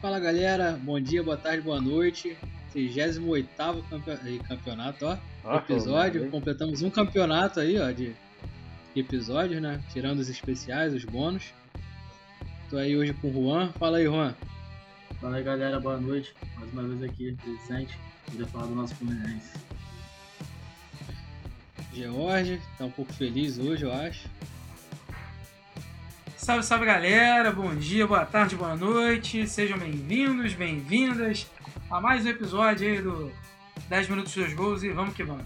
Fala galera, bom dia, boa tarde, boa noite. 38 campeonato, ó. Ah, episódio. Completamos um campeonato aí, ó, de episódios, né? Tirando os especiais, os bônus. Tô aí hoje com o Juan. Fala aí, Juan. Fala aí, galera, boa noite. Mais uma vez aqui, presente. Queria falar do nosso Fluminense. George, tá um pouco feliz hoje, eu acho. Salve, salve galera, bom dia, boa tarde, boa noite, sejam bem-vindos, bem-vindas a mais um episódio aí do 10 Minutos dos Gols e vamos que vamos.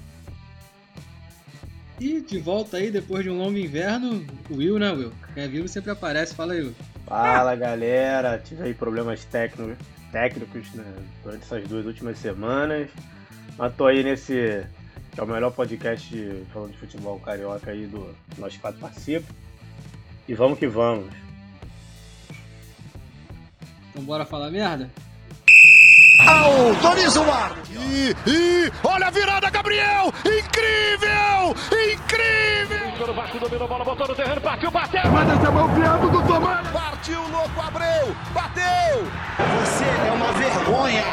E de volta aí, depois de um longo inverno, o Will, né, Will? Quem é vivo sempre aparece, fala aí, Will. Fala galera, tive aí problemas técnicos, técnicos né, durante essas duas últimas semanas, mas tô aí nesse, que é o melhor podcast de, falando de futebol carioca aí do Nós Quatro Participa. E vamos que vamos. Então bora falar merda? Autoriza o árbitro. E, e olha a virada, Gabriel! Incrível! Incrível! O Vasco dominou a bola, botou no terreno, partiu, bateu! Manda essa mão piado do Tomás! Partiu, louco, Abreu! Bateu! Você é uma vergonha!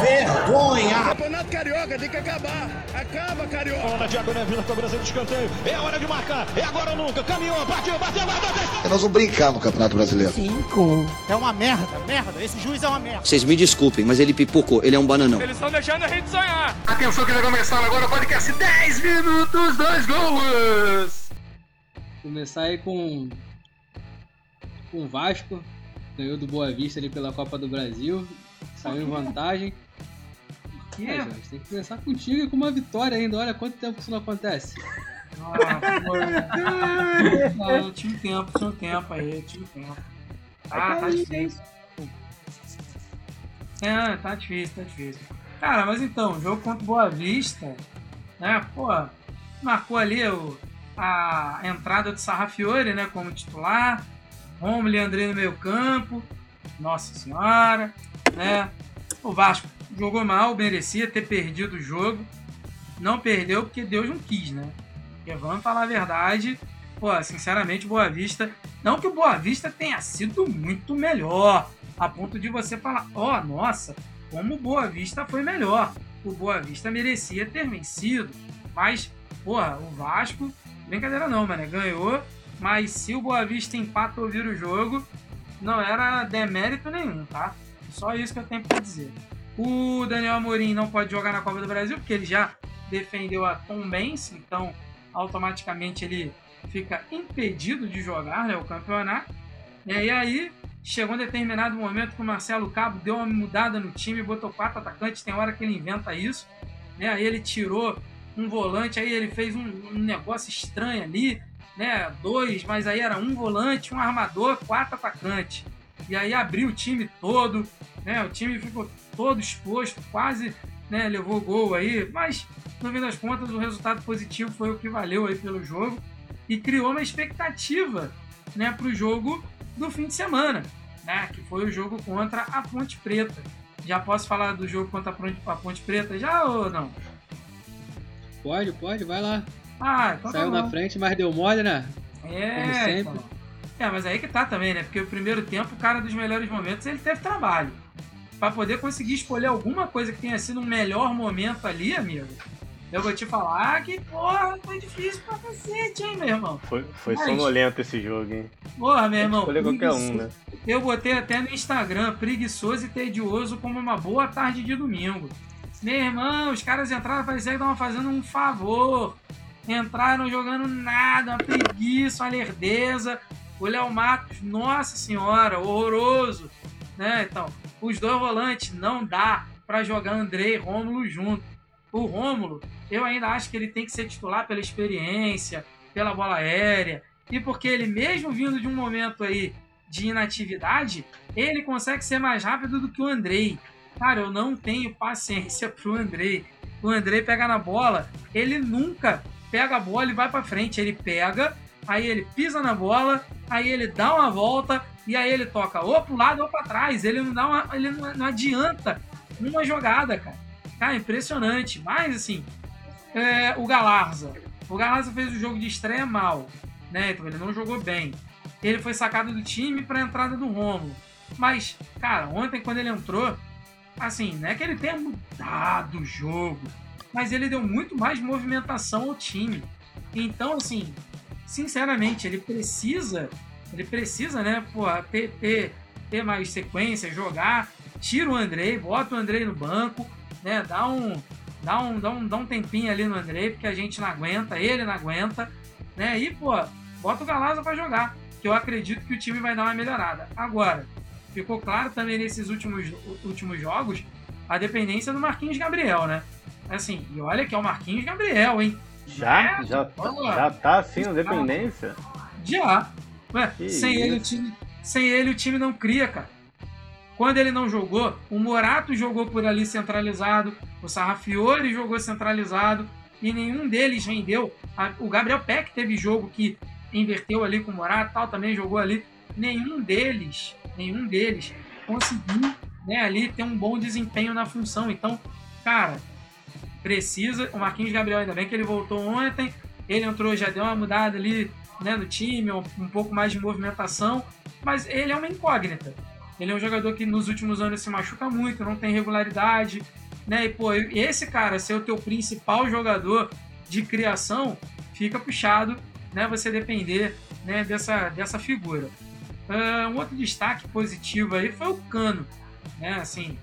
Vergonha! Campeonato Carioca tem que acabar! Acaba, Carioca! Bola, Diago Neville, cobrança de escanteio. É hora de marcar, é agora ou nunca. Caminhou, partiu, bateu, bateu! Nós vamos brincar no Campeonato Brasileiro. Cinco. É uma merda, merda. Esse juiz é uma merda. Vocês me desculpem, mas ele pipocou. Ele é um bananão. Eles estão deixando a gente sonhar. Atenção que vai começar agora o podcast 10 minutos, dois gols! Começar aí com com o Vasco, ganhou do Boa Vista ali pela Copa do Brasil, saiu em vantagem. Que? É, Jorge, tem que começar contigo e com uma vitória ainda. Olha quanto tempo isso não acontece. Ah. Não, tinha um tempo, tinha um tempo aí, tinha um tempo. Ah, tá difícil. É, tá difícil, tá difícil. Cara, mas então, jogo contra o Boa Vista, né, pô, marcou ali o, a entrada do Sarrafiore, né, como titular, Romulo André no meio campo, nossa senhora, né, o Vasco jogou mal, merecia ter perdido o jogo, não perdeu porque Deus não quis, né, porque vamos falar a verdade, pô, sinceramente, Boa Vista, não que o Boa Vista tenha sido muito melhor, a ponto de você falar, ó, oh, nossa, como o Boa Vista foi melhor. O Boa Vista merecia ter vencido. Mas, porra, o Vasco, brincadeira não, mano, ganhou. Mas se o Boa Vista empata ou vira o jogo, não era demérito nenhum, tá? Só isso que eu tenho pra dizer. O Daniel Amorim não pode jogar na Copa do Brasil, porque ele já defendeu a Tom Benz, então automaticamente ele fica impedido de jogar né, o campeonato. E aí chegou um determinado momento que o Marcelo Cabo deu uma mudada no time, botou quatro atacantes, tem hora que ele inventa isso, né? Aí ele tirou um volante, aí ele fez um, um, negócio estranho ali, né? Dois, mas aí era um volante, um armador, quatro atacantes. E aí abriu o time todo, né? O time ficou todo exposto, quase né, levou gol aí, mas no fim das contas o resultado positivo foi o que valeu aí pelo jogo e criou uma expectativa né, para o jogo do fim de semana, né? Que foi o jogo contra a Ponte Preta. Já posso falar do jogo contra a Ponte Preta já ou não? Pode, pode, vai lá. Ah, então Saiu tá na frente, mas deu mole, né? É, Como sempre. Então. É, mas aí que tá também, né? Porque o primeiro tempo, o cara dos melhores momentos, ele teve trabalho. Para poder conseguir escolher alguma coisa que tenha sido um melhor momento ali, amigo, eu vou te falar que, porra, foi difícil pra cacete, hein, meu irmão. Foi, foi Mas... sonolento esse jogo, hein? Porra, meu irmão. Escolher qualquer um, né? Eu botei até no Instagram, preguiçoso e tedioso como uma boa tarde de domingo. Meu irmão, os caras entraram, parecia que estavam fazendo um favor. Entraram jogando nada, uma preguiça, uma lerdeza. O Léo Matos, nossa senhora, horroroso. Né? Então, os dois volantes não dá para jogar André e Rômulo junto. O Rômulo, eu ainda acho que ele tem que ser titular pela experiência, pela bola aérea, e porque ele mesmo vindo de um momento aí de inatividade, ele consegue ser mais rápido do que o Andrei. Cara, eu não tenho paciência pro Andrei. O Andrei pega na bola, ele nunca pega a bola e vai para frente, ele pega, aí ele pisa na bola, aí ele dá uma volta e aí ele toca ou pro lado ou para trás. Ele não dá uma, ele não, adianta uma jogada, cara. Cara, impressionante. Mas, assim, é, o Galarza. O Galarza fez o jogo de estreia mal, né? Então ele não jogou bem. Ele foi sacado do time para entrada do Romulo. Mas, cara, ontem quando ele entrou, assim, não é que ele tenha mudado o jogo, mas ele deu muito mais movimentação ao time. Então, assim, sinceramente, ele precisa, ele precisa, né, pô, ter, ter, ter mais sequência, jogar, tira o Andrei, bota o Andrei no banco, né, dá um, dá um, dá um, dá um tempinho ali no Andrei, porque a gente não aguenta, ele não aguenta, né, e, pô, bota o Galaza para jogar, que eu acredito que o time vai dar uma melhorada. Agora, ficou claro também nesses últimos, últimos jogos a dependência do Marquinhos Gabriel, né? Assim, e olha que é o Marquinhos Gabriel, hein? Já? É, já, já tá assim na dependência? Já. Ué, sem, ele, o time, sem ele o time não cria, cara. Quando ele não jogou, o Morato jogou por ali centralizado, o Sarrafiore jogou centralizado e nenhum deles rendeu. O Gabriel Peck teve jogo que inverteu ali com o Morato tal, também jogou ali. Nenhum deles, nenhum deles conseguiu né, ali ter um bom desempenho na função. Então, cara, precisa. O Marquinhos Gabriel, ainda bem que ele voltou ontem. Ele entrou, já deu uma mudada ali né, no time, um, um pouco mais de movimentação. Mas ele é uma incógnita. Ele é um jogador que nos últimos anos se machuca muito, não tem regularidade. Né? E, pô, esse cara ser o teu principal jogador de criação, fica puxado né, você depender né, dessa, dessa figura. Uh, um outro destaque positivo aí foi o Cano, né? Assim,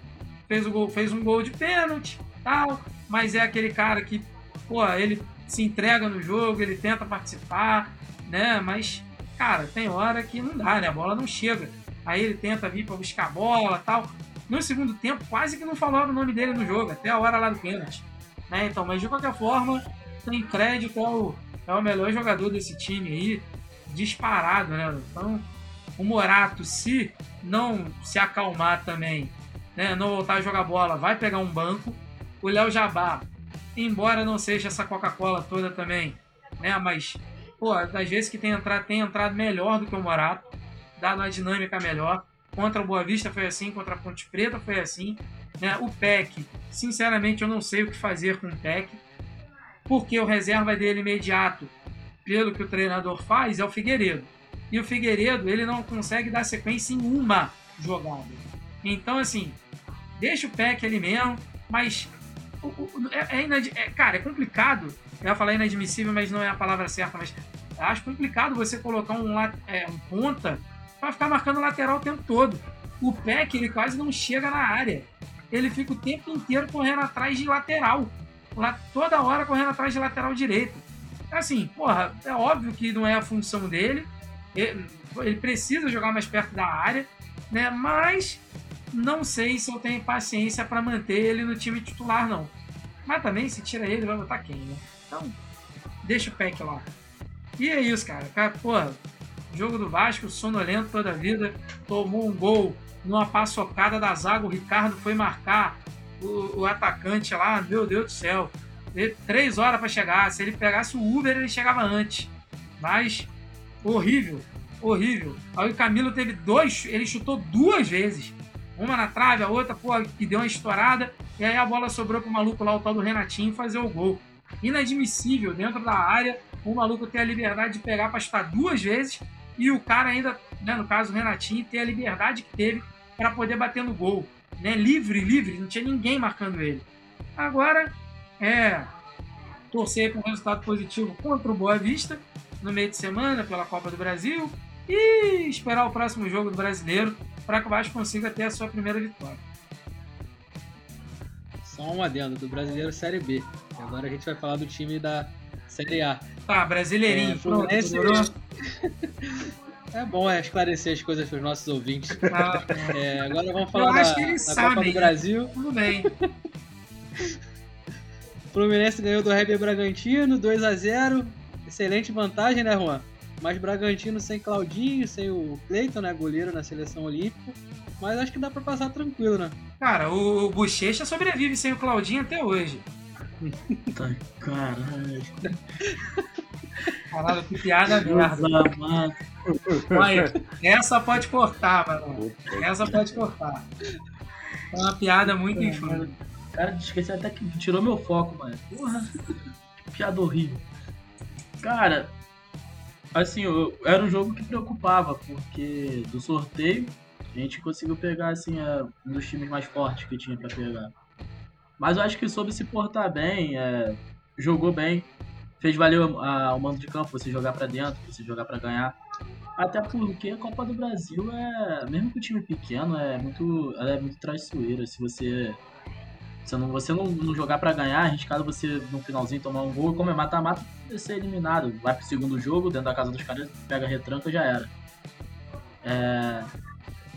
fez, o gol, fez um gol de pênalti, tal, mas é aquele cara que, pô, ele se entrega no jogo, ele tenta participar, né? Mas, cara, tem hora que não dá, né? A bola não chega. Aí ele tenta vir para buscar a bola, tal. No segundo tempo, quase que não falaram o nome dele no jogo, até a hora lá do pênalti. Né? Então, mas de qualquer forma, tem crédito ao, é o melhor jogador desse time aí, disparado, né? Então, o Morato, se não se acalmar também, né, não voltar a jogar bola, vai pegar um banco. O Léo Jabá, embora não seja essa Coca-Cola toda também, né, mas, pô, das vezes que tem entrado, tem entrado melhor do que o Morato, dado uma dinâmica melhor. Contra o Boa Vista foi assim, contra a Ponte Preta foi assim. Né? O PEC, sinceramente, eu não sei o que fazer com o PEC porque o reserva dele imediato, pelo que o treinador faz, é o Figueiredo. E o Figueiredo, ele não consegue dar sequência em uma jogada. Então, assim, deixa o PEC ali mesmo, mas é, é, é, cara, é complicado. Eu ia falar inadmissível, mas não é a palavra certa, mas acho complicado você colocar um, é, um ponta para ficar marcando lateral o tempo todo. O PEC, ele quase não chega na área. Ele fica o tempo inteiro correndo atrás de lateral toda hora correndo atrás de lateral direito. Assim, porra, é óbvio que não é a função dele. Ele, ele precisa jogar mais perto da área, né? Mas não sei se eu tenho paciência para manter ele no time titular, não. Mas também, se tira ele, vai botar quem, né? Então, deixa o Peck lá. E é isso, cara. cara porra, jogo do Vasco, sonolento toda a vida. Tomou um gol numa paçocada da zaga. O Ricardo foi marcar o, o atacante lá, meu Deus do céu, três horas para chegar. Se ele pegasse o Uber, ele chegava antes. Mas horrível, horrível. Aí o Camilo teve dois, ele chutou duas vezes. Uma na trave, a outra, pô, que deu uma estourada. E aí a bola sobrou pro maluco lá, o tal do Renatinho, fazer o gol. Inadmissível dentro da área, o maluco ter a liberdade de pegar para chutar duas vezes e o cara ainda, né, no caso o Renatinho, ter a liberdade que teve para poder bater no gol né, livre, livre, não tinha ninguém marcando ele. Agora é torcer para um resultado positivo contra o Boa Vista no meio de semana pela Copa do Brasil e esperar o próximo jogo do Brasileiro para que o Vasco consiga ter a sua primeira vitória. Só um adendo do Brasileiro Série B. Agora a gente vai falar do time da Série A. Tá, brasileirinho. É, Fluminense, É bom é, esclarecer as coisas para os nossos ouvintes. Ah, é, agora vamos falar da, da sabem, Copa do Brasil. Tudo bem. Fluminense ganhou do Red Bragantino, 2 a 0 Excelente vantagem, né, Juan? Mas Bragantino sem Claudinho, sem o Cleiton, né, goleiro na seleção olímpica. Mas acho que dá para passar tranquilo, né? Cara, o Bochecha sobrevive sem o Claudinho até hoje. Tá, caralho. Caralho, que piada merda. Mano. Olha, essa pode cortar, mano. Essa pode cortar. É uma piada muito é, infame. Cara, esqueci até que tirou meu foco, mano. Porra. Piada horrível. Cara, assim, eu, era um jogo que preocupava, porque do sorteio A gente conseguiu pegar, assim, é, um dos times mais fortes que tinha pra pegar. Mas eu acho que soube se portar bem, é, jogou bem, fez valer o mando de campo, você jogar para dentro, você jogar para ganhar. Até porque a Copa do Brasil é, mesmo que o time pequeno, é muito, ela é muito traiçoeira. Se você você não, você não, não jogar para ganhar, arriscado você no finalzinho tomar um gol, como é mata-mata, ser eliminado. Vai pro segundo jogo, dentro da casa dos caras, pega a retranca já era. É,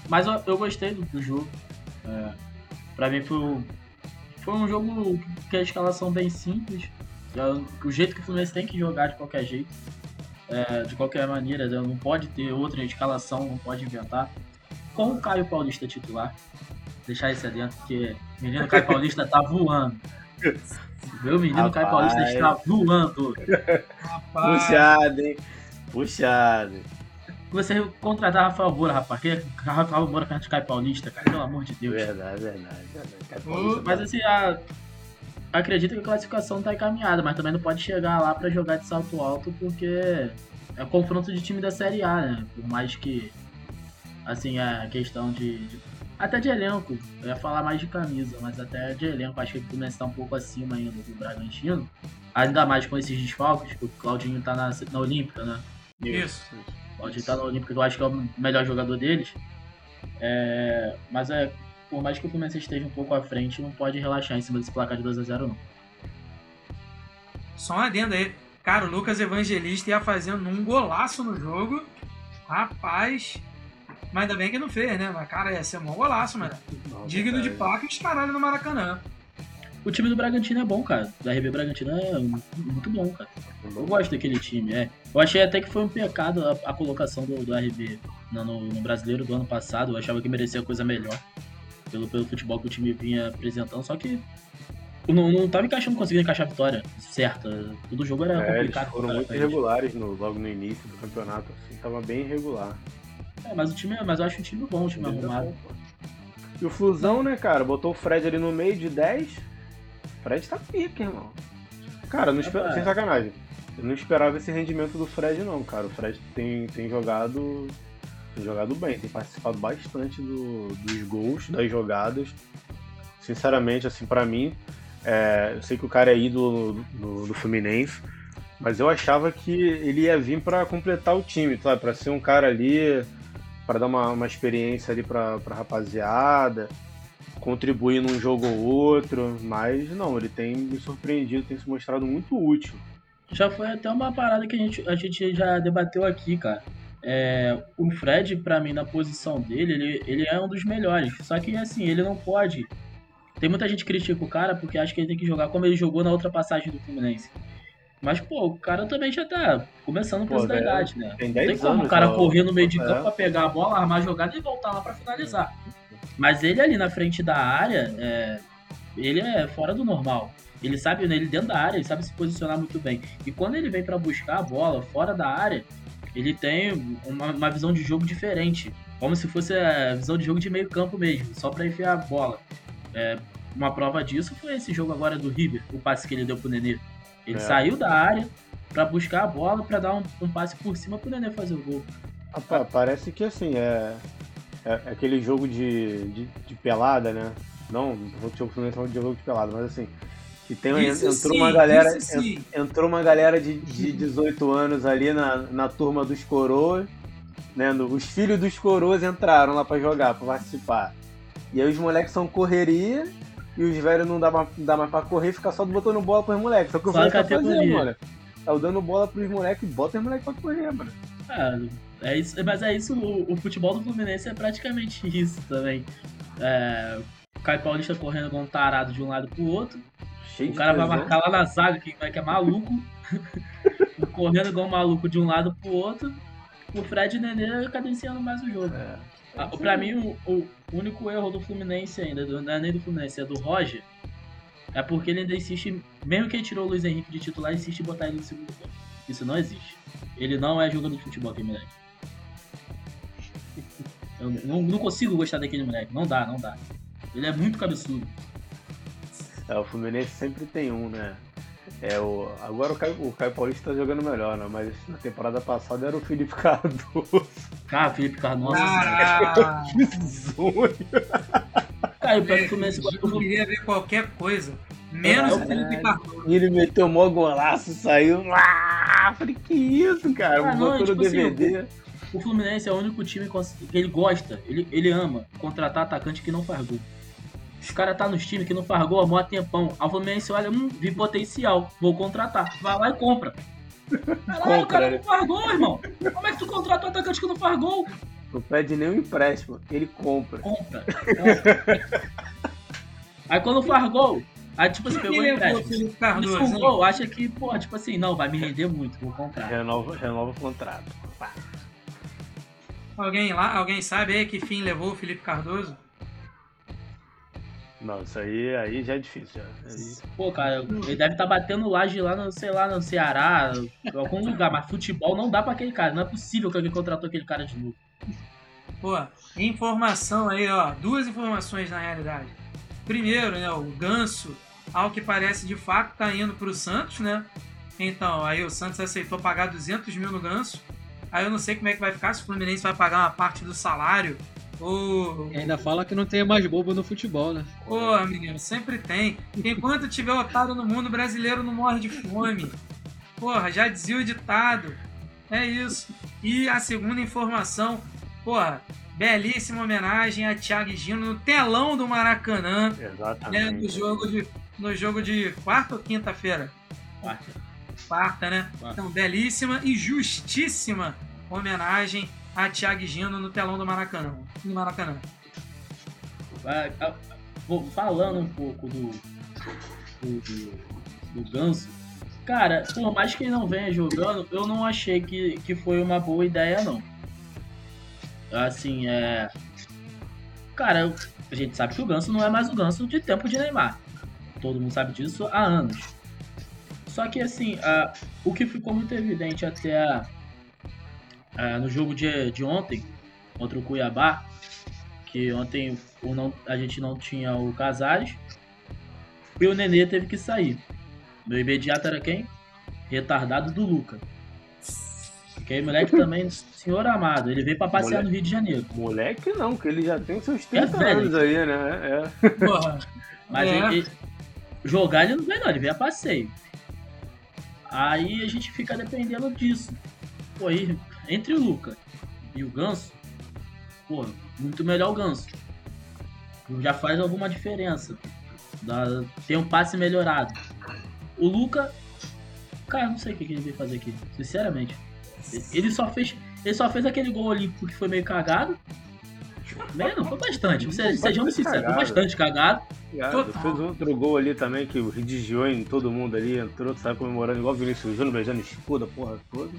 mas eu, eu, gostei do, do jogo. É, pra mim foi, foi um jogo que a escalação bem simples. É o jeito que o Fluminense tem que jogar de qualquer jeito. É, de qualquer maneira, né? não pode ter outra escalação, não pode inventar. Com o Caio Paulista titular, deixar isso adentro, porque o menino Caio Paulista tá voando. Meu menino Rapaz. Caio Paulista está voando. Rapaz. Puxado, hein? Puxado. Você contratar Rafael Moura, rapaz. Que Rafael Moura perto de Caio Paulista, cara, pelo amor de Deus. Verdade, verdade. verdade. Mas assim, a, acredito que a classificação está encaminhada, mas também não pode chegar lá para jogar de salto alto, porque é confronto de time da Série A, né? Por mais que, assim, a questão de, de até de elenco, eu ia falar mais de camisa, mas até de elenco, acho que o Fluminense está um pouco acima ainda do Bragantino. Ainda mais com esses desfalques, que o Claudinho está na, na Olímpica, né? Isso. O Claudinho está na Olímpica, que eu acho que é o melhor jogador deles. É, mas é por mais que o Fluminense esteja um pouco à frente, não pode relaxar em cima desse placar de 2x0, não. Só um adendo aí. Cara, o Lucas Evangelista ia fazendo um golaço no jogo. Rapaz. Mas ainda bem que não fez, né? Mas, cara, ia ser um golaço, mano. Digno de placa e caralho no Maracanã. O time do Bragantino é bom, cara. Da RB Bragantino é muito bom, cara. Eu gosto daquele time. É. Eu achei até que foi um pecado a, a colocação do, do RB no, no, brasileiro do ano passado. Eu achava que merecia coisa melhor pelo, pelo futebol que o time vinha apresentando, só que não, não tava encaixando, conseguindo encaixar a vitória certa. Todo jogo era é, complicado. Eles foram muito irregulares no, logo no início do campeonato, assim, tava bem irregular. É, mas o time, mas eu acho um time bom, um time é arrumado. e o Flusão, né, cara, botou o Fred ali no meio de 10. Fred tá pica, irmão. Cara, não esper... sem sacanagem. Eu não esperava esse rendimento do Fred, não, cara. O Fred tem, tem jogado tem jogado bem, tem participado bastante do, dos gols, das jogadas. Sinceramente, assim, para mim, é, eu sei que o cara é ídolo do, do Fluminense, mas eu achava que ele ia vir para completar o time, sabe? Para ser um cara ali, para dar uma, uma experiência ali pra, pra rapaziada, contribuir num jogo ou outro, mas não, ele tem me surpreendido, tem se mostrado muito útil. Já foi até uma parada que a gente, a gente já debateu aqui, cara. É, o Fred, para mim, na posição dele, ele, ele é um dos melhores. Só que, assim, ele não pode. Tem muita gente que critica o cara porque acha que ele tem que jogar como ele jogou na outra passagem do Fluminense. Mas, pô, o cara também já tá começando por essa idade, né? Tem 10 não tem como anos, o cara correr no meio de campo é. pra pegar a bola, armar a jogada e voltar lá pra finalizar. Mas ele ali na frente da área, é, ele é fora do normal. Ele sabe, né, ele dentro da área, ele sabe se posicionar muito bem. E quando ele vem para buscar a bola fora da área, ele tem uma, uma, visão de jogo diferente. Como se fosse a visão de jogo de meio campo mesmo, só para enfiar a bola. É, uma prova disso foi esse jogo agora do River, o passe que ele deu pro Nenê. Ele é. saiu da área para buscar a bola, para dar um, um, passe por cima pro Nenê fazer o gol. parece que assim, é, é, aquele jogo de, de, de, pelada, né? Não, não vou te de jogo de pelada, mas assim, e tem, isso entrou sim, uma galera, entrou uma galera de, de 18 anos ali na, na turma dos coroas, né? Os filhos dos coroas entraram lá para jogar, para participar. E aí os moleques são correria e os velhos não dá, mais, dá mais pra correr, fica só botando bola pros moleques. Só que o Fluminense tá fazendo, mano. Tá dando bola pros moleques e bota os moleques pra correr, mano. Ah, é isso, mas é isso, o, o, futebol do Fluminense é praticamente isso também. É, o Caio Paulista correndo com um tarado de um lado pro outro. Cheio o cara vai marcar lá na zaga, que, que é maluco. correndo igual um maluco de um lado pro outro. O Fred e o Nenê cadenciando mais o jogo. É. Ah, pra mim, o, o, único erro do Fluminense ainda, do, não é nem do Fluminense, é do Roger. É porque ele ainda insiste, mesmo que ele tirou o Luiz Henrique de titular, insiste em botar ele no segundo tempo. Isso não existe. Ele não é jogador de futebol, aquele moleque. Eu não, não consigo gostar daquele moleque. Não dá, não dá. Ele é muito cabeçudo. É, o Fluminense sempre tem um, né? É, o, agora o Caio, o Caio Paulista tá jogando melhor, né? Mas na temporada passada era o Felipe Cardoso. Cara, Felipe Cardoso. Sonho. Cara, o pior que o Eu queria ver qualquer coisa. Menos o Felipe Cardoso. E ele meteu mó golaço, saiu. Ah, falei, que isso, cara? Ah, não, Botou no tipo assim, DVD. O Fluminense é o único time que ele gosta, ele, ele ama contratar atacante que não faz gol. Os caras tá nos times que não faz gol há mó tempão. Aí o Fluminense olha, hum, vi potencial, vou contratar. Vai lá e compra. Caralho, o cara Compra, não faz gol, irmão. Como é que tu contrata um atacante que não faz gol? Não pede nenhum empréstimo, ele compra. Compra. aí quando faz gol, aí tipo assim, pegou o empréstimo. Cardoso? faz um gol, acha que, pô, tipo assim, não, vai me render muito, vou comprar. Renova, renova o contrato. Pá. Alguém lá, alguém sabe aí que fim levou o Felipe Cardoso? Não, isso aí, aí já é difícil. Já. Aí- Pô, cara, ele deve estar batendo laje lá no, sei lá, no Ceará, em algum lugar, mas futebol não dá pra aquele cara. Não é possível que alguém contratou aquele cara de novo. Pô, informação aí, ó. Duas informações na realidade. Primeiro, né, o Ganso, ao que parece de fato, tá indo pro Santos, né? Então, aí o Santos aceitou pagar 200 mil no Ganso. Aí eu não sei como é que vai ficar, se o Fluminense vai pagar uma parte do salário. E ainda fala que não tem mais bobo no futebol, né? Pô, menino, sempre tem. Enquanto tiver otário no mundo, o brasileiro não morre de fome. Porra, já dizia o ditado. É isso. E a segunda informação, porra, belíssima homenagem a Thiago Gino no telão do Maracanã, né, Exatamente. no jogo de no jogo de quarta ou quinta-feira? Quarta. Quarta, né? Quarta. Então, belíssima e justíssima homenagem a Thiago Gino no telão do Maracanã. No Maracanã. Ah, vou- Falando um pouco do, do, do, do Ganso, cara, por mais que ele não venha jogando, eu não achei que, que foi uma boa ideia, não. Assim, é. Cara, a gente sabe que o Ganso não é mais o Ganso de tempo de Neymar. Todo mundo sabe disso há anos. Só que, assim, ah, o que ficou muito evidente até ah, no jogo de, de ontem, contra o Cuiabá, que ontem o não, a gente não tinha o Casares e o Nenê teve que sair. Meu imediato era quem? Retardado do Luca. Que moleque também, senhor amado, ele veio pra passear Moleque. no Rio de Janeiro. Moleque não, que ele já tem seus É 30 velho. anos aí, né? É. Porra. Mas É. ele, jogar ele não veio não, ele veio a passeio. Aí a gente fica dependendo disso. Pô, aí, entre o Luca e o Ganso, pô, muito melhor o Ganso. Já faz alguma diferença. Dá- tem um passe melhorado. O Luca, cara, não sei o que ele veio fazer aqui, sinceramente. Ele só fez, ele só fez aquele gol olímpico que foi meio cagado. Meio não, foi bastante. Se- Sejamos sinceros, foi cagado. bastante cagado. Total. Fez outro gol ali também que o redigiou em todo mundo ali, entrou, saiu comemorando igual o Vinícius Júnior, beijando escudo, a porra toda.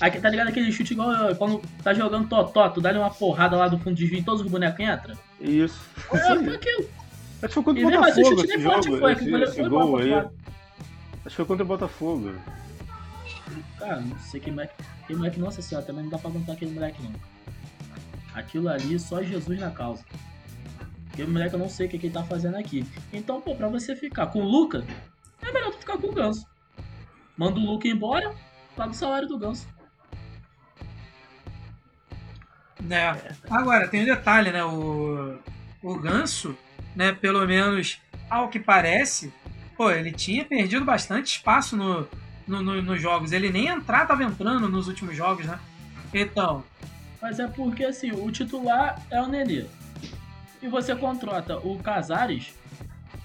Aqui, tá ligado aquele chute igual eh, quando tá jogando totó, tu dá uma porrada lá do fundo de e todos os bonecos entram? Isso. É, foi aquilo. Acho que foi contra o assim o Botafogo esse jogo, foi, esse, esse foi gol aí. Acho que foi contra o Botafogo. Cara, não sei que moleque. Que moleque, nossa senhora, também não dá pra aguentar aquele moleque não. Aquilo ali, só Jesus na causa. Aquele moleque eu não sei o que, que ele tá fazendo aqui. Então, pô, pra você ficar com o Luca, é melhor tu ficar com o Ganso. Manda o Luca embora, paga o salário do Ganso. É. Agora, tem um detalhe, né? O, o Ganso, né, pelo menos ao que parece, pô, ele tinha perdido bastante espaço no, no, no- nos jogos. Ele nem entrar tava entrando nos últimos jogos, né? Então, Mas é porque assim, o titular é o Nenê. E você contrata o Casares,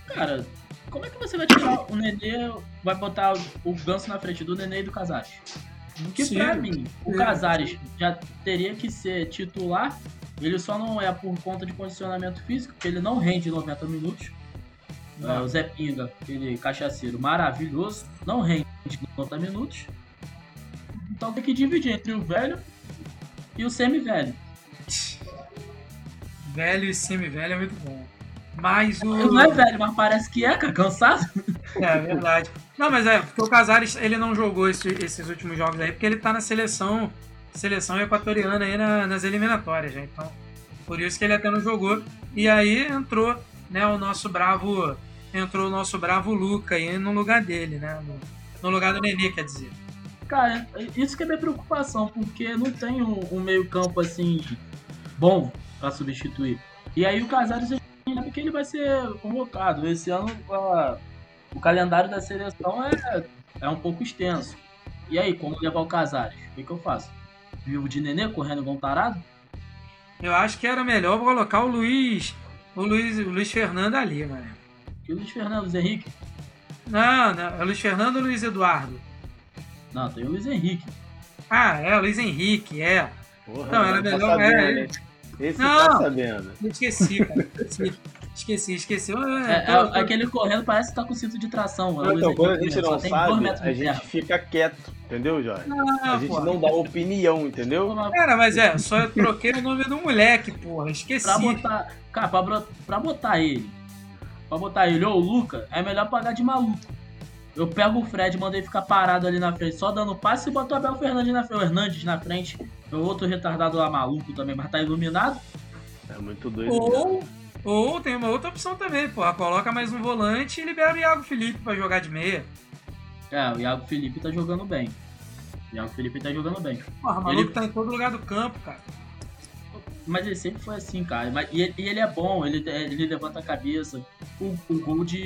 cara, como é que você vai tirar o Nenê, vai botar o Ganso na frente do Nenê e do Casares? Que pra Sim. mim, o É. Casares já teria que ser titular, ele só não é por conta de condicionamento físico, porque ele não rende 90 minutos. Não. É, o Zé Pinga, aquele cachaceiro maravilhoso, não rende 90 minutos. Então tem que dividir entre o velho e o semi-velho. velho e semi-velho é muito bom. Mas o. Ele não é velho, mas parece que é, cara, cansado. É verdade. Não, mas é, porque o Casares ele não jogou esse- esses últimos jogos aí, porque ele tá na seleção seleção equatoriana aí na- nas eliminatórias, né? Então, por isso que ele até não jogou. E aí entrou, né, o nosso bravo. Entrou o nosso bravo Luca aí no lugar dele, né? No, no lugar do Nenê, quer dizer. Cara, isso que é minha preocupação, porque não tem um, um meio-campo assim bom para substituir. E aí o Casares sabe que ele vai ser convocado. Esse ano uh, o calendário da seleção é, é um pouco extenso. E aí, como levar o Casares? O que, que eu faço? Vivo de nenê correndo igual um tarado? Eu acho que era melhor colocar o Luiz. O Luiz, o Luiz Fernando ali, mano. Que Luiz Fernando, Luiz Henrique? Não, não, é Luiz Fernando ou Luiz Eduardo? Não, tem o Luiz Henrique. Ah, é, o Luiz Henrique, é. Porra, Não, era tá melhor. sabendo, é? Esse Não. tá sabendo. esqueci, cara. Esqueci, esqueci. esqueci. É, é, Eu- eu- aquele correndo parece que tá com cinto de tração. é o Luiz Então, quando a Henrique gente não só tem dois sabe, metros a gente terra. fica quieto, entendeu, Jorge? Ah, A gente pô. não dá opinião, entendeu? Cara, mas é, só eu troquei o nome do moleque, porra. Esqueci. Pra botar, cara, pra, pra botar ele, pra botar ele ou o Luca, é melhor pagar de maluco. Eu pego o Fred, mando ele ficar parado ali na frente, só dando passe e boto o Abel Fernandes na frente, o Hernandes na frente. É outro retardado lá maluco também, mas tá iluminado. É muito doido. Ou, ou tem uma outra opção também, porra. Coloca mais um volante e libera o Iago Felipe pra jogar de meia. É, o Iago Felipe tá jogando bem. O Iago Felipe tá jogando bem. Porra, o maluco Ele- tá em todo lugar do campo, cara. Mas ele sempre foi assim, cara. E, ele, e ele é bom, ele, ele levanta a cabeça. O, o gol de,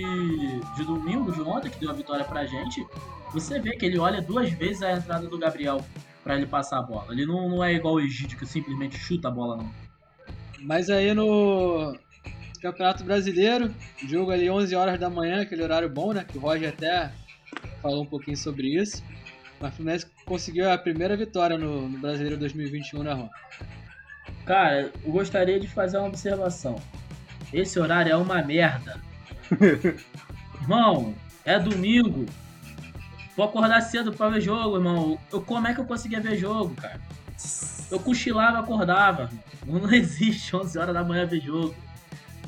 de domingo, de ontem, que deu a vitória pra gente, você vê que ele olha duas vezes a entrada do Gabriel pra ele passar a bola. Ele não, não é igual o Egídio, que simplesmente chuta a bola, não. Mas aí no Campeonato Brasileiro, jogo ali 11 horas da manhã, aquele horário bom, né? Que o Roger até falou um pouquinho sobre isso. Mas o Fluminense conseguiu a primeira vitória no, no Brasileiro 2021, né, Ron? Cara, eu gostaria de fazer uma observação. Esse horário é uma merda. irmão, é domingo. Vou acordar cedo pra ver jogo, irmão. Eu, como é que eu conseguia ver jogo, cara? Eu cochilava e acordava. Não existe 11 horas da manhã ver jogo.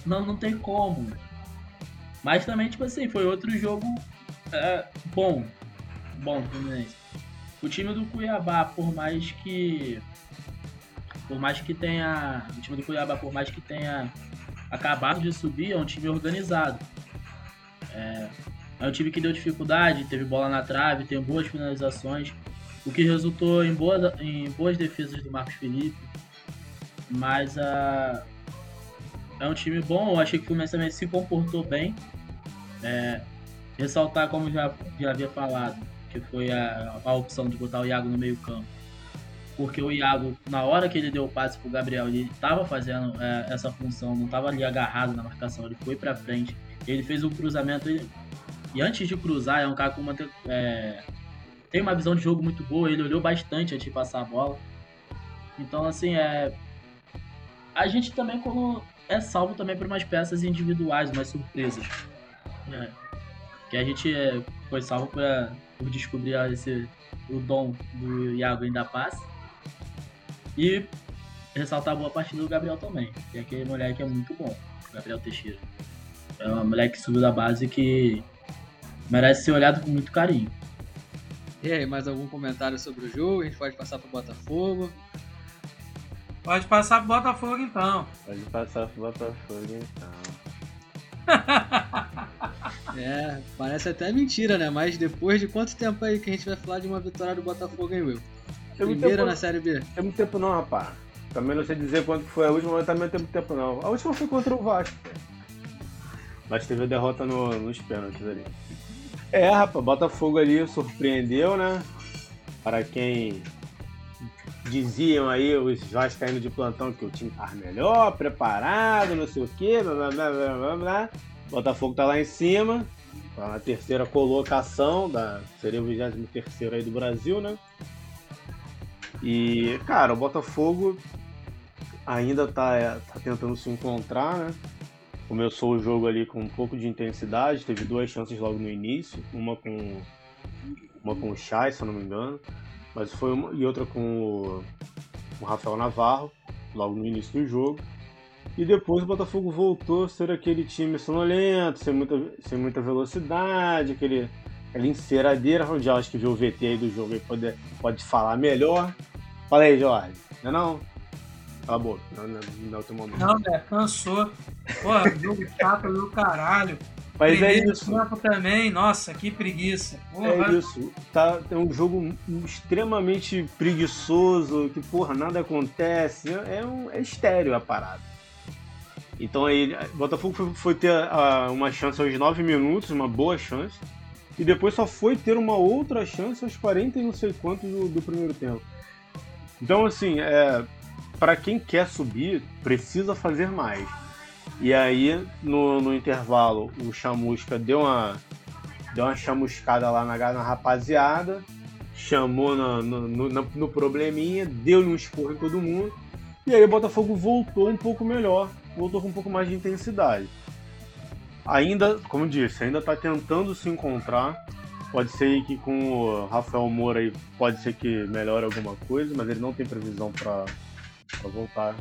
Não, não tem como. Mas também, tipo assim, foi outro jogo é, bom. Bom, Fluminense. O time do Cuiabá, por mais que por mais que tenha. O time do Cuiabá, por mais que tenha acabado de subir, é um time organizado. É, é um time que deu dificuldade, teve bola na trave, tem boas finalizações, o que resultou em boas, em boas defesas do Marcos Felipe. Mas a, é um time bom, eu achei que o Fluminense também se comportou bem. É, ressaltar, como já, já havia falado, que foi a, a opção de botar o Iago no meio campo porque o Iago, na hora que ele deu o passe pro Gabriel, ele estava fazendo é, essa função, não estava ali agarrado na marcação, ele foi pra frente, ele fez um cruzamento, ele- e antes de cruzar, é um cara com uma, é, tem uma visão de jogo muito boa, ele olhou bastante antes de passar a bola. Então, assim, é, a gente também quando é salvo também por umas peças individuais, umas surpresas. É, que a gente é, foi salvo pra, por descobrir esse, o dom do Iago ainda passe. E ressaltar a boa partida do Gabriel também. Que é aquele moleque é muito bom, o Gabriel Teixeira. É um moleque que subiu da base que merece ser olhado com muito carinho. E aí, mais algum comentário sobre o jogo? A gente pode passar pro Botafogo. Pode passar pro Botafogo então. Pode passar pro Botafogo então. É, parece até mentira, né? Mas depois de quanto tempo aí que a gente vai falar de uma vitória do Botafogo, hein, Will? Tem muito Primeira tempo- na Série B. Tem muito tempo não, rapaz. Também não sei dizer quanto que foi a última, mas também não tem muito tempo não. A última foi contra o Vasco. Mas teve a derrota no- nos pênaltis ali. É, rapaz, Botafogo ali surpreendeu, né? Para quem diziam aí, os vascaínos de plantão, que o time tava melhor, preparado, não sei o quê, blá blá blá blá blá blá. Botafogo tá lá em cima, tá na terceira colocação, da, seria o 23 aí do Brasil, né? E, cara, o Botafogo ainda tá, é, tá tentando se encontrar, né? Começou o jogo ali com um pouco de intensidade, teve duas chances logo no início, uma com uma com o Chay, se eu não me engano, mas foi uma, e outra com o, com o Rafael Navarro, logo no início do jogo. E depois o Botafogo voltou a ser aquele time sonolento, sem muita, sem muita velocidade, aquele, enceradeira. O Jorge que viu o VT aí do jogo aí pode, pode falar melhor. Fala aí, Jorge. Não é não? Cala a boca, não, não, não é o teu momento. Não, né? Cansou. Porra, jogo chato do caralho. Mas é Primeiro isso. tempo também, nossa, que preguiça. Porra. É isso. Tá, é um jogo extremamente preguiçoso, que, porra, nada acontece. É, um, é estéreo a parada. Então aí, Botafogo foi, foi ter a- uma chance aos 9 minutos, uma boa chance. E depois só foi ter uma outra chance aos 40 e não sei quantos do, do primeiro tempo. Então, assim, é, para quem quer subir, precisa fazer mais. E aí, no, no intervalo, o Chamusca deu uma, deu uma chamuscada lá na, na rapaziada, chamou no, no, no- no- probleminha, deu-lhe um esporro em todo mundo. E aí o Botafogo voltou um pouco melhor, voltou com um pouco mais de intensidade. Ainda, como disse, ainda está tentando se encontrar. Pode ser que com o Rafael Moura aí pode ser que melhore alguma coisa, mas ele não tem previsão para voltar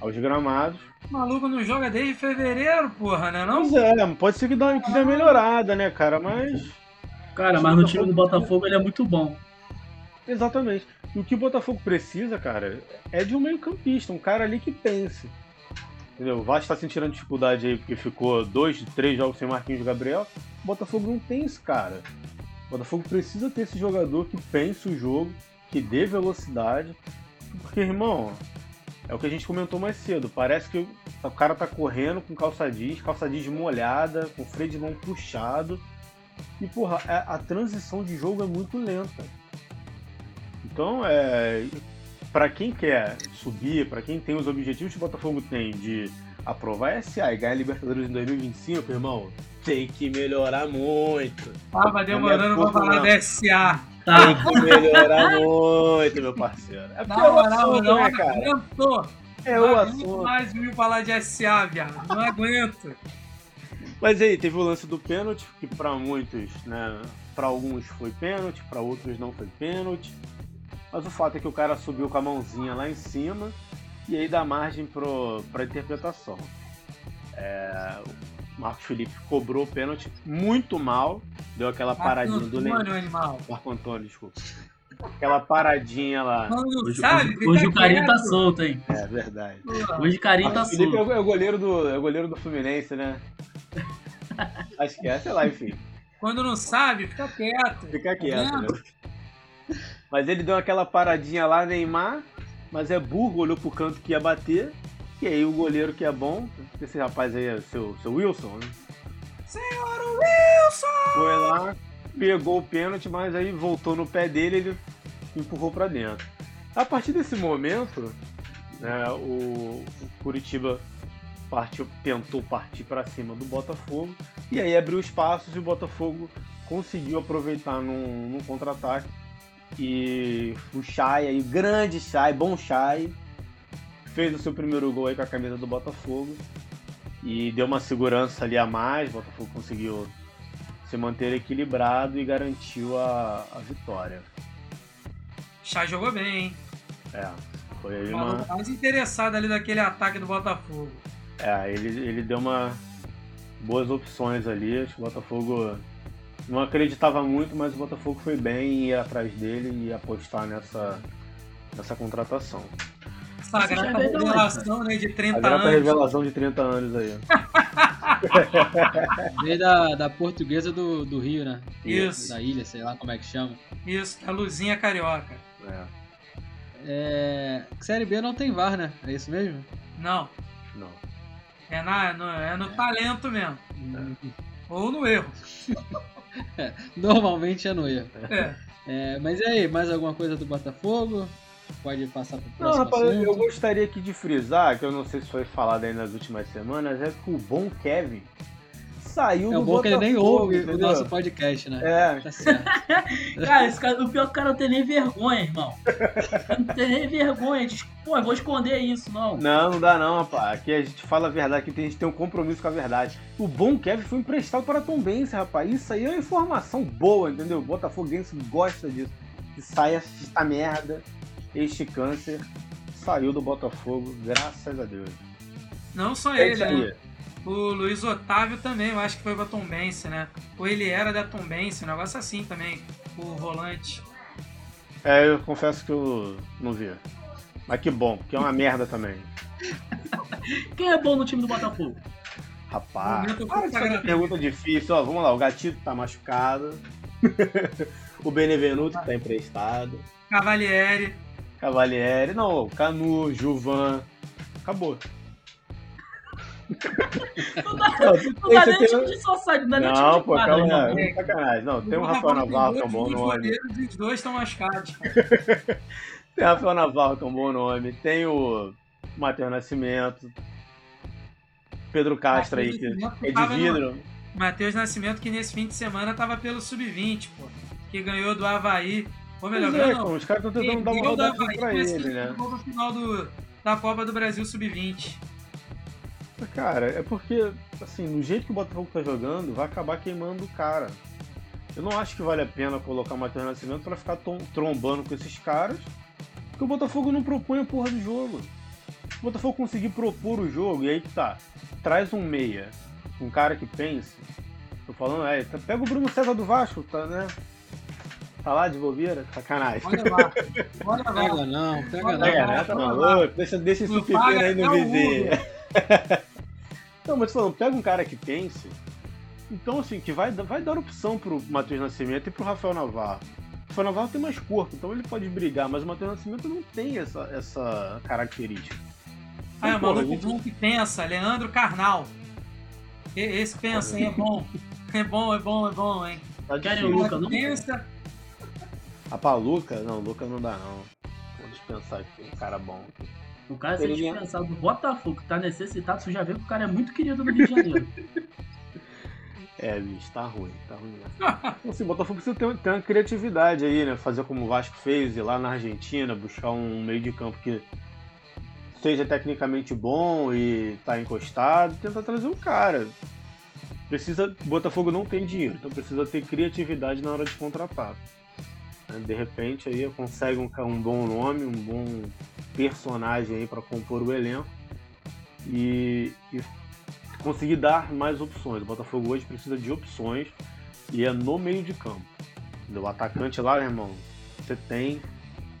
aos gramados. O maluco não joga desde fevereiro, porra, né? Não? Pois é, pode ser que dê uma, que dê uma melhorada, né, cara? Mas. Cara, mas no time do Botafogo ele é muito bom. Exatamente. E o que o Botafogo precisa, cara, é de um meio-campista, um cara ali que pense. Entendeu? O Vasco tá sentindo dificuldade aí porque ficou dois, três jogos sem Marquinhos Gabriel. O Botafogo não tem esse cara. O Botafogo precisa ter esse jogador que pense o jogo, que dê velocidade. Porque, irmão, é o que a gente comentou mais cedo. Parece que o cara tá correndo com calça jeans, calça jeans molhada, com freio de mão puxado. E, porra, a, a transição de jogo é muito lenta. Então, é, para quem quer subir, para quem tem os objetivos que o Botafogo tem de aprovar a SA e ganhar a Libertadores em 2025, irmão, tem que melhorar muito. Tava demorando Não é pra falar da SA. Tem que melhorar muito, meu parceiro. É porque é o Não, não, assunto, não, né, cara? aguento. É não o assunto. mais ouvir falar de SA, viado. Não aguento. Mas aí, teve o lance do pênalti, que pra muitos, né, pra alguns foi pênalti, pra outros não foi pênalti. Mas o fato é que o cara subiu com a mãozinha lá em cima e aí dá margem pro, pra interpretação. É, o Marcos Felipe cobrou o pênalti muito mal, deu aquela paradinha do Neymar. Marco Antônio, desculpa. Aquela paradinha lá. Não Hoje, sabe? hoje- hoje Fica o carinho tá solto, hein? É verdade. Hoje o carinho tá Marcos Felipe é solto. o, é o goleiro do, é o goleiro do Fluminense, né? Acho que é, sei lá, enfim. Quando não sabe, fica quieto. Fica quieto, Tá né? Mas ele deu aquela paradinha lá, Neymar, mas é burro, olhou pro canto que ia bater. E aí o goleiro que é bom, esse rapaz aí é seu, seu Wilson, né? Senhor Wilson! Foi lá, pegou o pênalti, mas aí voltou no pé dele e ele empurrou pra dentro. A partir desse momento, né, o, o Curitiba partiu, tentou partir para cima do Botafogo e aí abriu espaços e o Botafogo conseguiu aproveitar num, num contra-ataque e o Chay aí, grande Chay, bom Chay, fez o seu primeiro gol aí com a camisa do Botafogo e deu uma segurança ali a mais, o Botafogo conseguiu se manter equilibrado e garantiu a, a vitória. Chá jogou bem, hein? É, foi aí uma, mais interessado ali daquele ataque do Botafogo. É, ele, ele deu uma boas opções ali. Acho que o Botafogo não acreditava muito, mas o Botafogo foi bem em ir atrás dele e apostar nessa, nessa contratação. Essa grata é revelação né, de A 30 grata anos. revelação de 30 anos aí. Veio da, da portuguesa do, do Rio, né? Isso, Da ilha, sei lá como é que chama. isso, a luzinha carioca. É, É... Série B não tem VAR, né? É isso mesmo? Não, não. é, na, no, é no talento mesmo. Ou no erro. Normalmente é erro. É. É, mas e aí, mais alguma coisa do Botafogo? Pode passar pro Não, próximo rapaz, eu assunto? gostaria aqui de frisar, que eu não sei se foi falado aí nas últimas semanas, é que o bom Kevin saiu É do o bom que ele nem Botafogo, ouve o entendeu? nosso podcast, né? É, Tá certo. Cara, esse cara, o pior é que o cara não tem nem vergonha, irmão. Não tem nem vergonha. Diz, Pô, eu vou esconder isso, não. Não, não dá não, rapaz. Aqui a gente fala a verdade, aqui a gente tem um compromisso com a verdade. O bom Kevin foi emprestado para Tom Benz, rapaz. Isso aí é uma informação boa, entendeu? O Botafoguense gosta disso. Que saia esta merda, este câncer, saiu do Botafogo, graças a Deus. Não só É ele, né? O Luiz Otávio também, eu acho que foi pra Tombense, né? Ou ele era da Tombense, um negócio assim também, o volante. É, eu confesso que eu não vi. Mas que bom, que é uma merda também. Quem é bom no time do Botafogo? Rapaz, para de fazer pergunta difícil. Ó, vamos lá, o Gatito tá machucado. o Benevenuto tá emprestado. Cavalieri. Cavalieri, não, Canu, Juvan. Acabou. Não dá, não dá nem tipo de society, não dá nem tipo Não, de pô, quadra, calma irmão. aí, sacanagem. Não, tem um Rafael Navarro que é um bom nome. os dois estão machucados. Tem o Rafael Navarro que é um bom nome. Tem o Matheus Nascimento. Pedro Castro aí, que é de no- vidro. Matheus Nascimento, que nesse fim de semana tava pelo Sub-20, pô. Que ganhou do Havaí. Ou melhor, é, não. os caras estão tentando dar uma rodada Havaí, pra ele, né? ficou no final do, da Copa do Brasil Sub-20. Cara, é porque, assim, no jeito que o Botafogo tá jogando, vai acabar queimando o cara. Eu não acho que vale a pena colocar o Matheus Nascimento pra ficar trombando com esses caras, porque o Botafogo não propõe a porra do jogo. Se o Botafogo conseguir propor o jogo, e aí que tá, traz um meia, um cara que pense. Tô falando, é, tá- pega o Bruno César do Vasco, tá, né? Tá lá de bobeira? Sacanagem. Olha lá. Olha lá. Pega não, pega não. Tá Olha maluco? Deixa, deixa esse Não pequeno aí no vizinho. Não, mas falando, pega um cara que pense. Então, assim, que vai, vai dar opção pro Matheus Nascimento e pro Rafael Navarro. O Rafael Navarro tem mais corpo, então ele pode brigar, mas o Matheus Nascimento não tem essa, essa característica. Ah, é, porra, maluco bom que pensa, Leandro Carnal. Esse pensa, hein? É bom. É bom, é bom, é bom, hein? Tá difícil. o Luca, não? Pensa. A pra Luca? Não, Luca não dá não. Vou dispensar aqui, um cara bom. O cara, se Ele dispensar do Botafogo, que tá necessitado, você já vê que o cara é muito querido no Rio de Janeiro. É, bicho, tá ruim, tá ruim. Né? Então, assim, o Botafogo precisa ter, ter uma criatividade aí, né? Fazer como o Vasco fez, ir lá na Argentina, buscar um meio de campo que seja tecnicamente bom e tá encostado, tentar trazer um cara. Precisa. Botafogo não tem dinheiro, então precisa ter criatividade na hora de contratar. Né? De repente aí consegue um, um bom nome, um bom personagem aí para compor o elenco e, e conseguir dar mais opções. O Botafogo hoje precisa de opções e é no meio de campo. O atacante lá, irmão, você tem.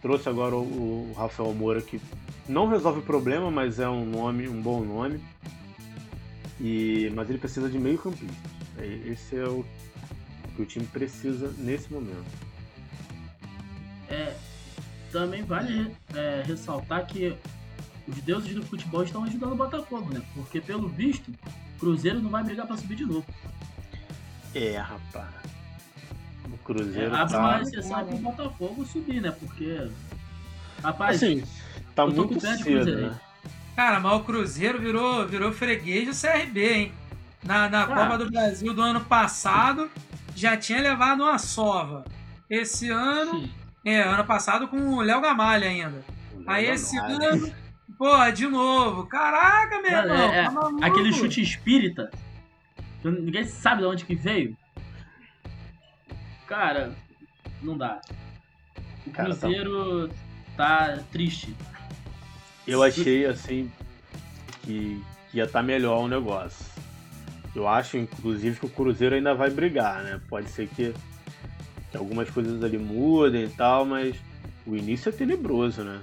Trouxe agora o, o Rafael Moura que não resolve o problema, mas é um nome, um bom nome. E, mas ele precisa de meio campista. Esse é o que o time precisa nesse momento. É, também vale é, ressaltar que os deuses do futebol estão ajudando o Botafogo, né? Porque, pelo visto, o Cruzeiro não vai brigar pra subir de novo. É, rapaz. O É, Cruzeiro abre tá, uma exceção pro Botafogo subir, né? Porque. Rapaz, assim, tá eu tô muito cedo, né? Cara, mas o Cruzeiro virou, virou freguês do CRB, hein? Na, na Ah. Copa do Brasil do ano passado, já tinha levado uma sova. Esse ano, é, ano passado com o Léo Gamalha ainda. Aí esse ano, porra, de novo. Caraca, meu irmão. é- tá maluco? aquele chute espírita, ninguém sabe de onde que veio. Cara, não dá. O Cara, tá- Cruzeiro tá triste. Eu achei assim que, que ia estar melhor o negócio. Eu acho, inclusive, que o Cruzeiro ainda vai brigar, né? Pode ser que algumas coisas ali mudem e tal, mas o início é tenebroso, né?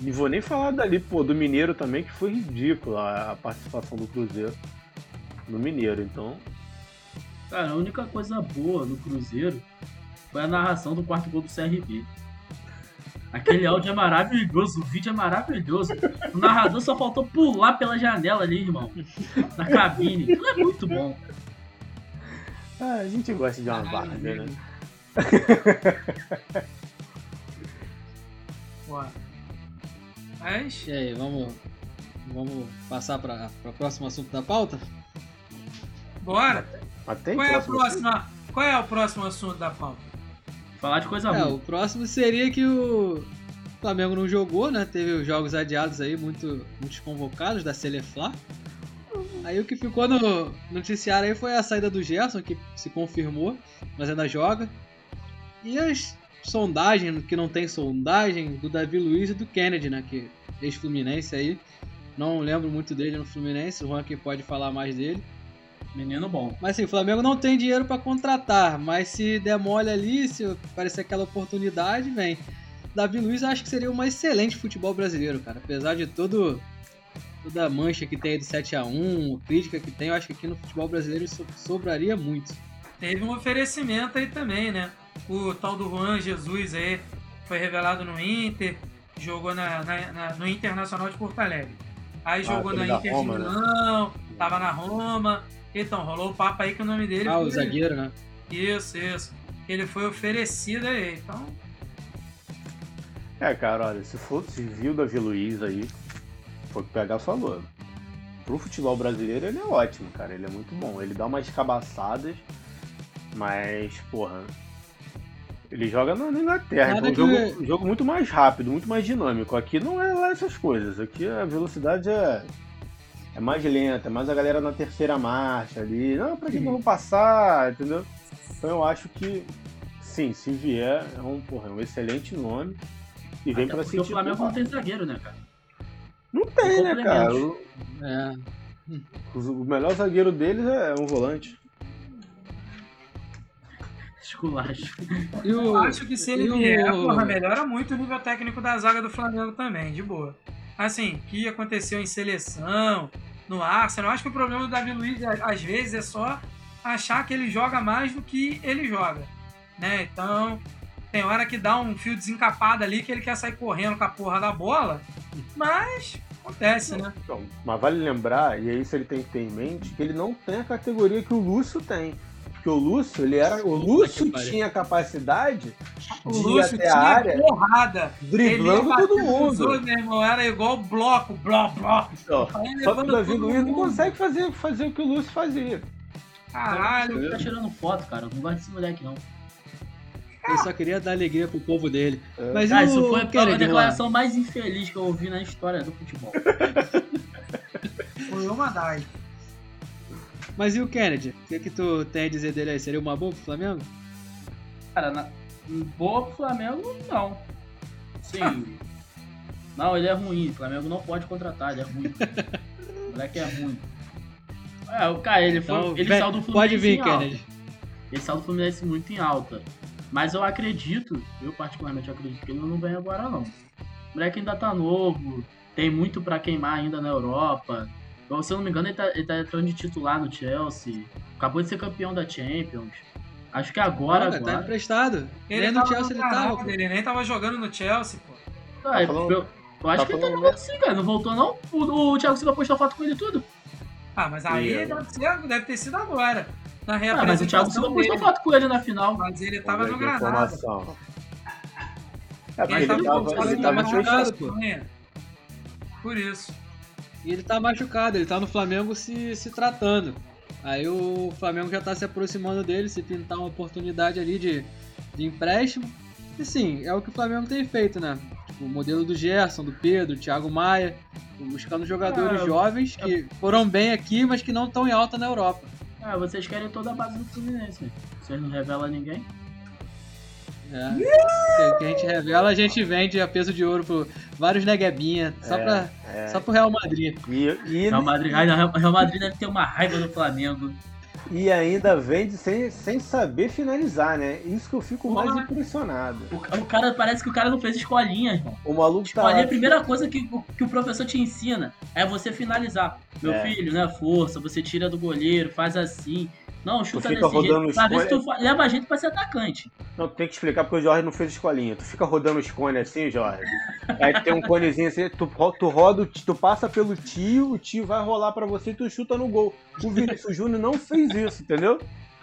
Não vou nem falar dali, pô, do Mineiro também, que foi ridículo a, participação do Cruzeiro no Mineiro. Então, Cara, a única coisa boa no Cruzeiro foi a narração do quarto gol do CRB. Aquele áudio é maravilhoso, o vídeo é maravilhoso. O narrador só faltou pular pela janela ali, irmão. Na cabine. Aquilo é muito bom. ah, a gente gosta de uma várzea, né? Mas, E aí, vamos, vamos passar para o próximo assunto da pauta? bora. Tem Qual é, a próxima, qual é o próximo assunto da pauta? Falar de coisa É, ruim. o próximo seria que o Flamengo não jogou, né? Teve os jogos adiados aí, muito, muitos convocados da Celeflá. Aí o que ficou no noticiário aí foi a saída do Gerson, que se confirmou, mas ainda joga. E as sondagens, que não tem sondagem, do Davi Luiz e do Kennedy, né? Que ex-Fluminense aí. Não lembro muito dele no Fluminense, o Juan que pode falar mais dele. Menino bom. Mas assim, o Flamengo não tem dinheiro pra contratar, mas se der mole ali, se aparecer aquela oportunidade, vem. Davi Luiz eu acho que seria um excelente futebol brasileiro, cara. Apesar de todo toda a mancha que tem aí do 7x1, crítica que tem, eu acho que aqui no futebol brasileiro isso sobraria muito. Teve um oferecimento aí também, né? O tal do Juan Jesus aí foi revelado no Inter, jogou na, na, na no Internacional de Porto Alegre. Aí ah, jogou na Inter Roma, de né? Milão, né? tava na Roma. Então, rolou o papo aí que o nome dele. Ah, o zagueiro, né? Isso, isso. Ele foi oferecido aí, então. É, cara, olha, se for, se viu Davi Luiz aí, foi o que o PH falou. Pro futebol brasileiro ele é ótimo, cara. Ele é muito bom. Ele dá umas cabaçadas, mas, porra. Ele joga na Inglaterra, então é um jogo, jogo, muito mais rápido, muito mais dinâmico. Aqui não é lá essas coisas. Aqui a velocidade é, é mais lenta, é mais a galera na terceira marcha ali. Não, pra que não vou passar, entendeu? Então eu acho que, sim, se vier, é um, porra, é um excelente nome. E vem Até pra sentir. O Flamengo não tem zagueiro, né, cara? Não tem, né, cara? O... É. O melhor zagueiro deles é um volante. Esculacho. Eu acho que se ele vier, porra, melhora muito o nível técnico da zaga do Flamengo também, de boa. Assim, o que aconteceu em seleção, no Arsenal, acho que o problema do Davi Luiz, às vezes, é só achar que ele joga mais do que ele joga. Né? Então, tem hora que dá um fio desencapado ali que ele quer sair correndo com a porra da bola, mas acontece, né? Então, mas vale lembrar, e é isso ele tem que ter em mente, que ele não tem a categoria que o Lúcio tem. Porque o Lúcio, ele era. O Lúcio tinha capacidade o de Lúcio ir até a área. Porrada. Driblando todo mundo. Pessoas, meu irmão, era igual bloco, bloco, bloco. Então, só que o Davi Luiz não consegue fazer, fazer o que o Lúcio fazia. Caralho. Ele tá tirando foto, cara. Não gosto desse moleque, não. Ele só queria dar alegria pro povo dele. É. Mas ah, isso foi a declaração mais infeliz que eu ouvi na história do futebol. foi uma das. Mas e o Kennedy? O que, que tu tem a dizer dele aí? Seria uma boa pro Flamengo? Cara, na... boa pro Flamengo, não. Sim. não, ele é ruim. O Flamengo não pode contratar, ele é ruim. o moleque é ruim. É, o cara, ele, foi, então, ele saiu do Fluminense. Pode vir, Kennedy. Ele saiu do Fluminense muito em alta. Mas eu acredito, eu particularmente acredito que ele não vem agora não. O moleque ainda tá novo, tem muito para queimar ainda na Europa. Se eu não me engano, ele tá, ele tá entrando de titular no Chelsea. Acabou de ser campeão da Champions. Acho que agora. Não, agora... Tá emprestado. Ele nem no Chelsea ele tava. Ele nem tava jogando no Chelsea, pô. Ah, tá falando... eu, eu, acho tá que ele tá jogando sim, cara. Não voltou, não? O, o Thiago Silva postou foto com ele tudo. Ah, mas aí deve, ser, deve ter sido agora na reapresentação. Ah, mas o Thiago Silva postou foto com ele na final. Mas ele tava no Granada. É, ele, ele, tava, ele tá machucado, pô. Por isso. E ele tá machucado, ele tá no Flamengo se, se tratando. Aí o Flamengo já tá se aproximando dele, se pintar uma oportunidade ali de, de empréstimo. E sim, é o que o Flamengo tem feito, né? Tipo, o modelo do Gerson, do Pedro, do Thiago Maia, buscando jogadores ah, jovens que foram bem aqui, mas que não estão em alta na Europa. Ah, vocês querem toda a base do Fluminense. Vocês não revelam ninguém? É. que a gente revela, a gente vende a peso de ouro por vários neguebinha, só, é, pra, é. só pro Real Madrid. E, e... Real Madrid. Real Madrid deve ter uma raiva do Flamengo. E ainda vende sem, sem saber finalizar, né? Isso que eu fico Porra. mais impressionado. O, o, cara parece que o cara não fez escolinha, irmão. O maluco tá. Escolinha, a primeira coisa que, que o professor te ensina é você finalizar. Meu é. filho, né? Força, você tira do goleiro, faz assim. Não, chuta desse jeito. Pra ver se tu leva a gente pra ser atacante. Não, tu tem que explicar porque o Jorge não fez escolinha. Tu fica rodando os cones assim, Jorge. Aí tem um conezinho assim, tu, tu roda, tu passa pelo tio, o tio vai rolar pra você e tu chuta no gol. O Vinícius Júnior não fez isso, entendeu?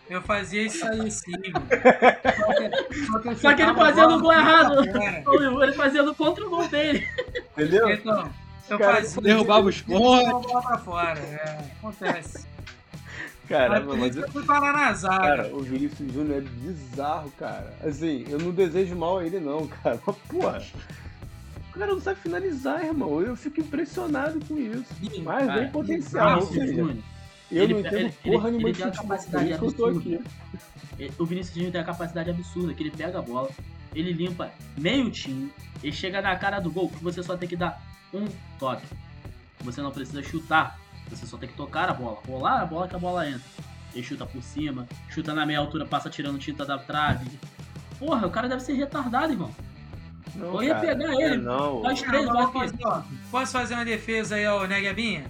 Eu fazia isso aí sim, Só que, Só que ele fazia no gol errado. Ele fazia no contra o gol dele. Entendeu? Então, eu Cara, fazia. Derrubava os cones. pra fora. É, acontece. Caramba, mas. Eu fui parar na zaga. Cara, o Vinícius Júnior é bizarro, cara. Assim, eu não desejo mal a ele, não, cara. Mas, porra. O cara não sabe finalizar, irmão. Eu fico impressionado com isso. Sim, mas cara, tem potencial, ou seja. Eu ele, não entendo ele, porra nenhuma de capacidade absurda. O Vinícius Júnior tem a capacidade absurda, que ele pega a bola, ele limpa meio time, ele chega na cara do gol, que você só tem que dar um toque. Você não precisa chutar você só tem que tocar a bola, rolar a bola que a bola entra. Ele chuta por cima, chuta na meia altura, passa tirando tinta da trave. Porra, o cara deve ser retardado, irmão. Não, eu ia pegar ele. É não. Nós três não, aqui. Posso fazer uma defesa aí, ó, Negabinha?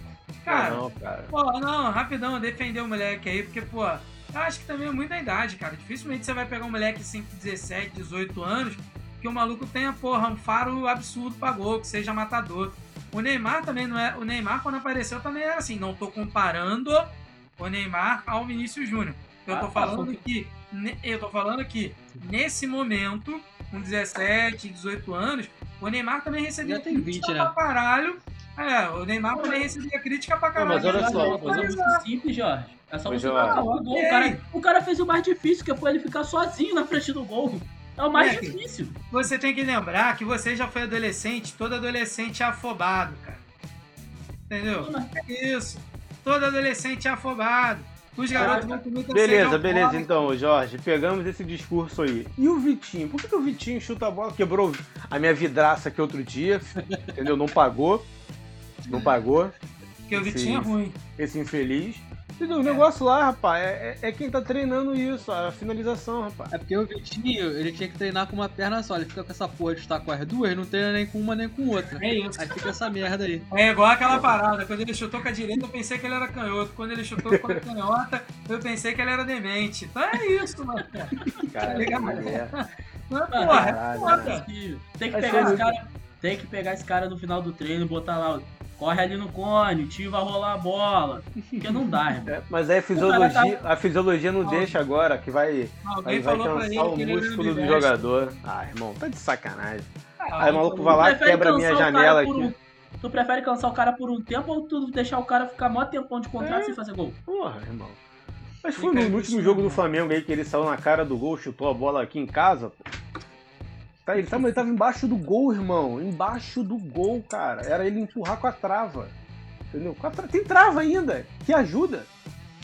Cara, não, cara. Pô, não, rapidão, defender o moleque aí, porque, pô, eu acho que também é muita idade, cara. Dificilmente você vai pegar um moleque 5, 17, 18 anos, que o maluco tenha, porra, um faro absurdo pra gol, que seja matador. O Neymar também não é. O Neymar, quando apareceu, também era assim. Não tô comparando o Neymar ao Vinícius Júnior. Eu tô ah, falando que. Eu tô falando que, nesse momento, com 17, 18 anos, o Neymar também recebia Já tem 20, né? pra caralho. É, o Neymar também recebia crítica pra caralho. Mas olha só, uma coisa muito simples, Jorge. É só você marcar o gol. O cara, o cara fez o mais difícil, que foi ele ficar sozinho na frente do gol. É o mais é, difícil. Você tem que lembrar que você já foi adolescente, todo adolescente é afobado, cara. Entendeu? É isso. Todo adolescente é afobado. Os garotos vão com muita Beleza, beleza, então, Jorge, pegamos esse discurso aí. E o Vitinho? Por que, que o Vitinho chuta a bola? Quebrou a minha vidraça aqui outro dia, entendeu? Não pagou. Não pagou. Porque o Vitinho é ruim. Esse infeliz. O negócio lá, rapaz, é, é, quem tá treinando isso, a finalização, rapaz. É porque o Vitinho, ele tinha que treinar com uma perna só. Ele fica com essa porra de estar com as duas, não treina nem com uma nem com outra. É isso. Aí fica essa merda aí. É igual aquela parada. Quando ele chutou com a direita, eu pensei que ele era canhoto. Quando ele chutou com a canhota, eu pensei que ele era demente. Então é isso, mano. Cara, tá ligado? É. Não, porra, é foda. Tem que pegar esse cara. Tem que pegar esse cara no final do treino e botar lá corre ali no cone, o tio vai rolar a bola. Porque não dá, irmão. É, mas aí a fisiologia, tá... a fisiologia não deixa agora, que vai, vai, vai cansar o músculo do jogador. Ah, irmão, tá de sacanagem. Ah, aí o maluco vai lá, quebra a minha janela aqui. Um... Tu prefere cansar o cara por um tempo ou tu deixar o cara ficar mó tempão de contrato é. sem fazer gol? Porra, irmão. Mas foi no, no último jogo do Flamengo aí que ele saiu na cara do gol, chutou a bola aqui em casa, pô. Tá, ele, tava, ele tava embaixo do gol, irmão. Embaixo do gol, cara. Era ele empurrar com a trava. Entendeu? Tem trava ainda, que ajuda.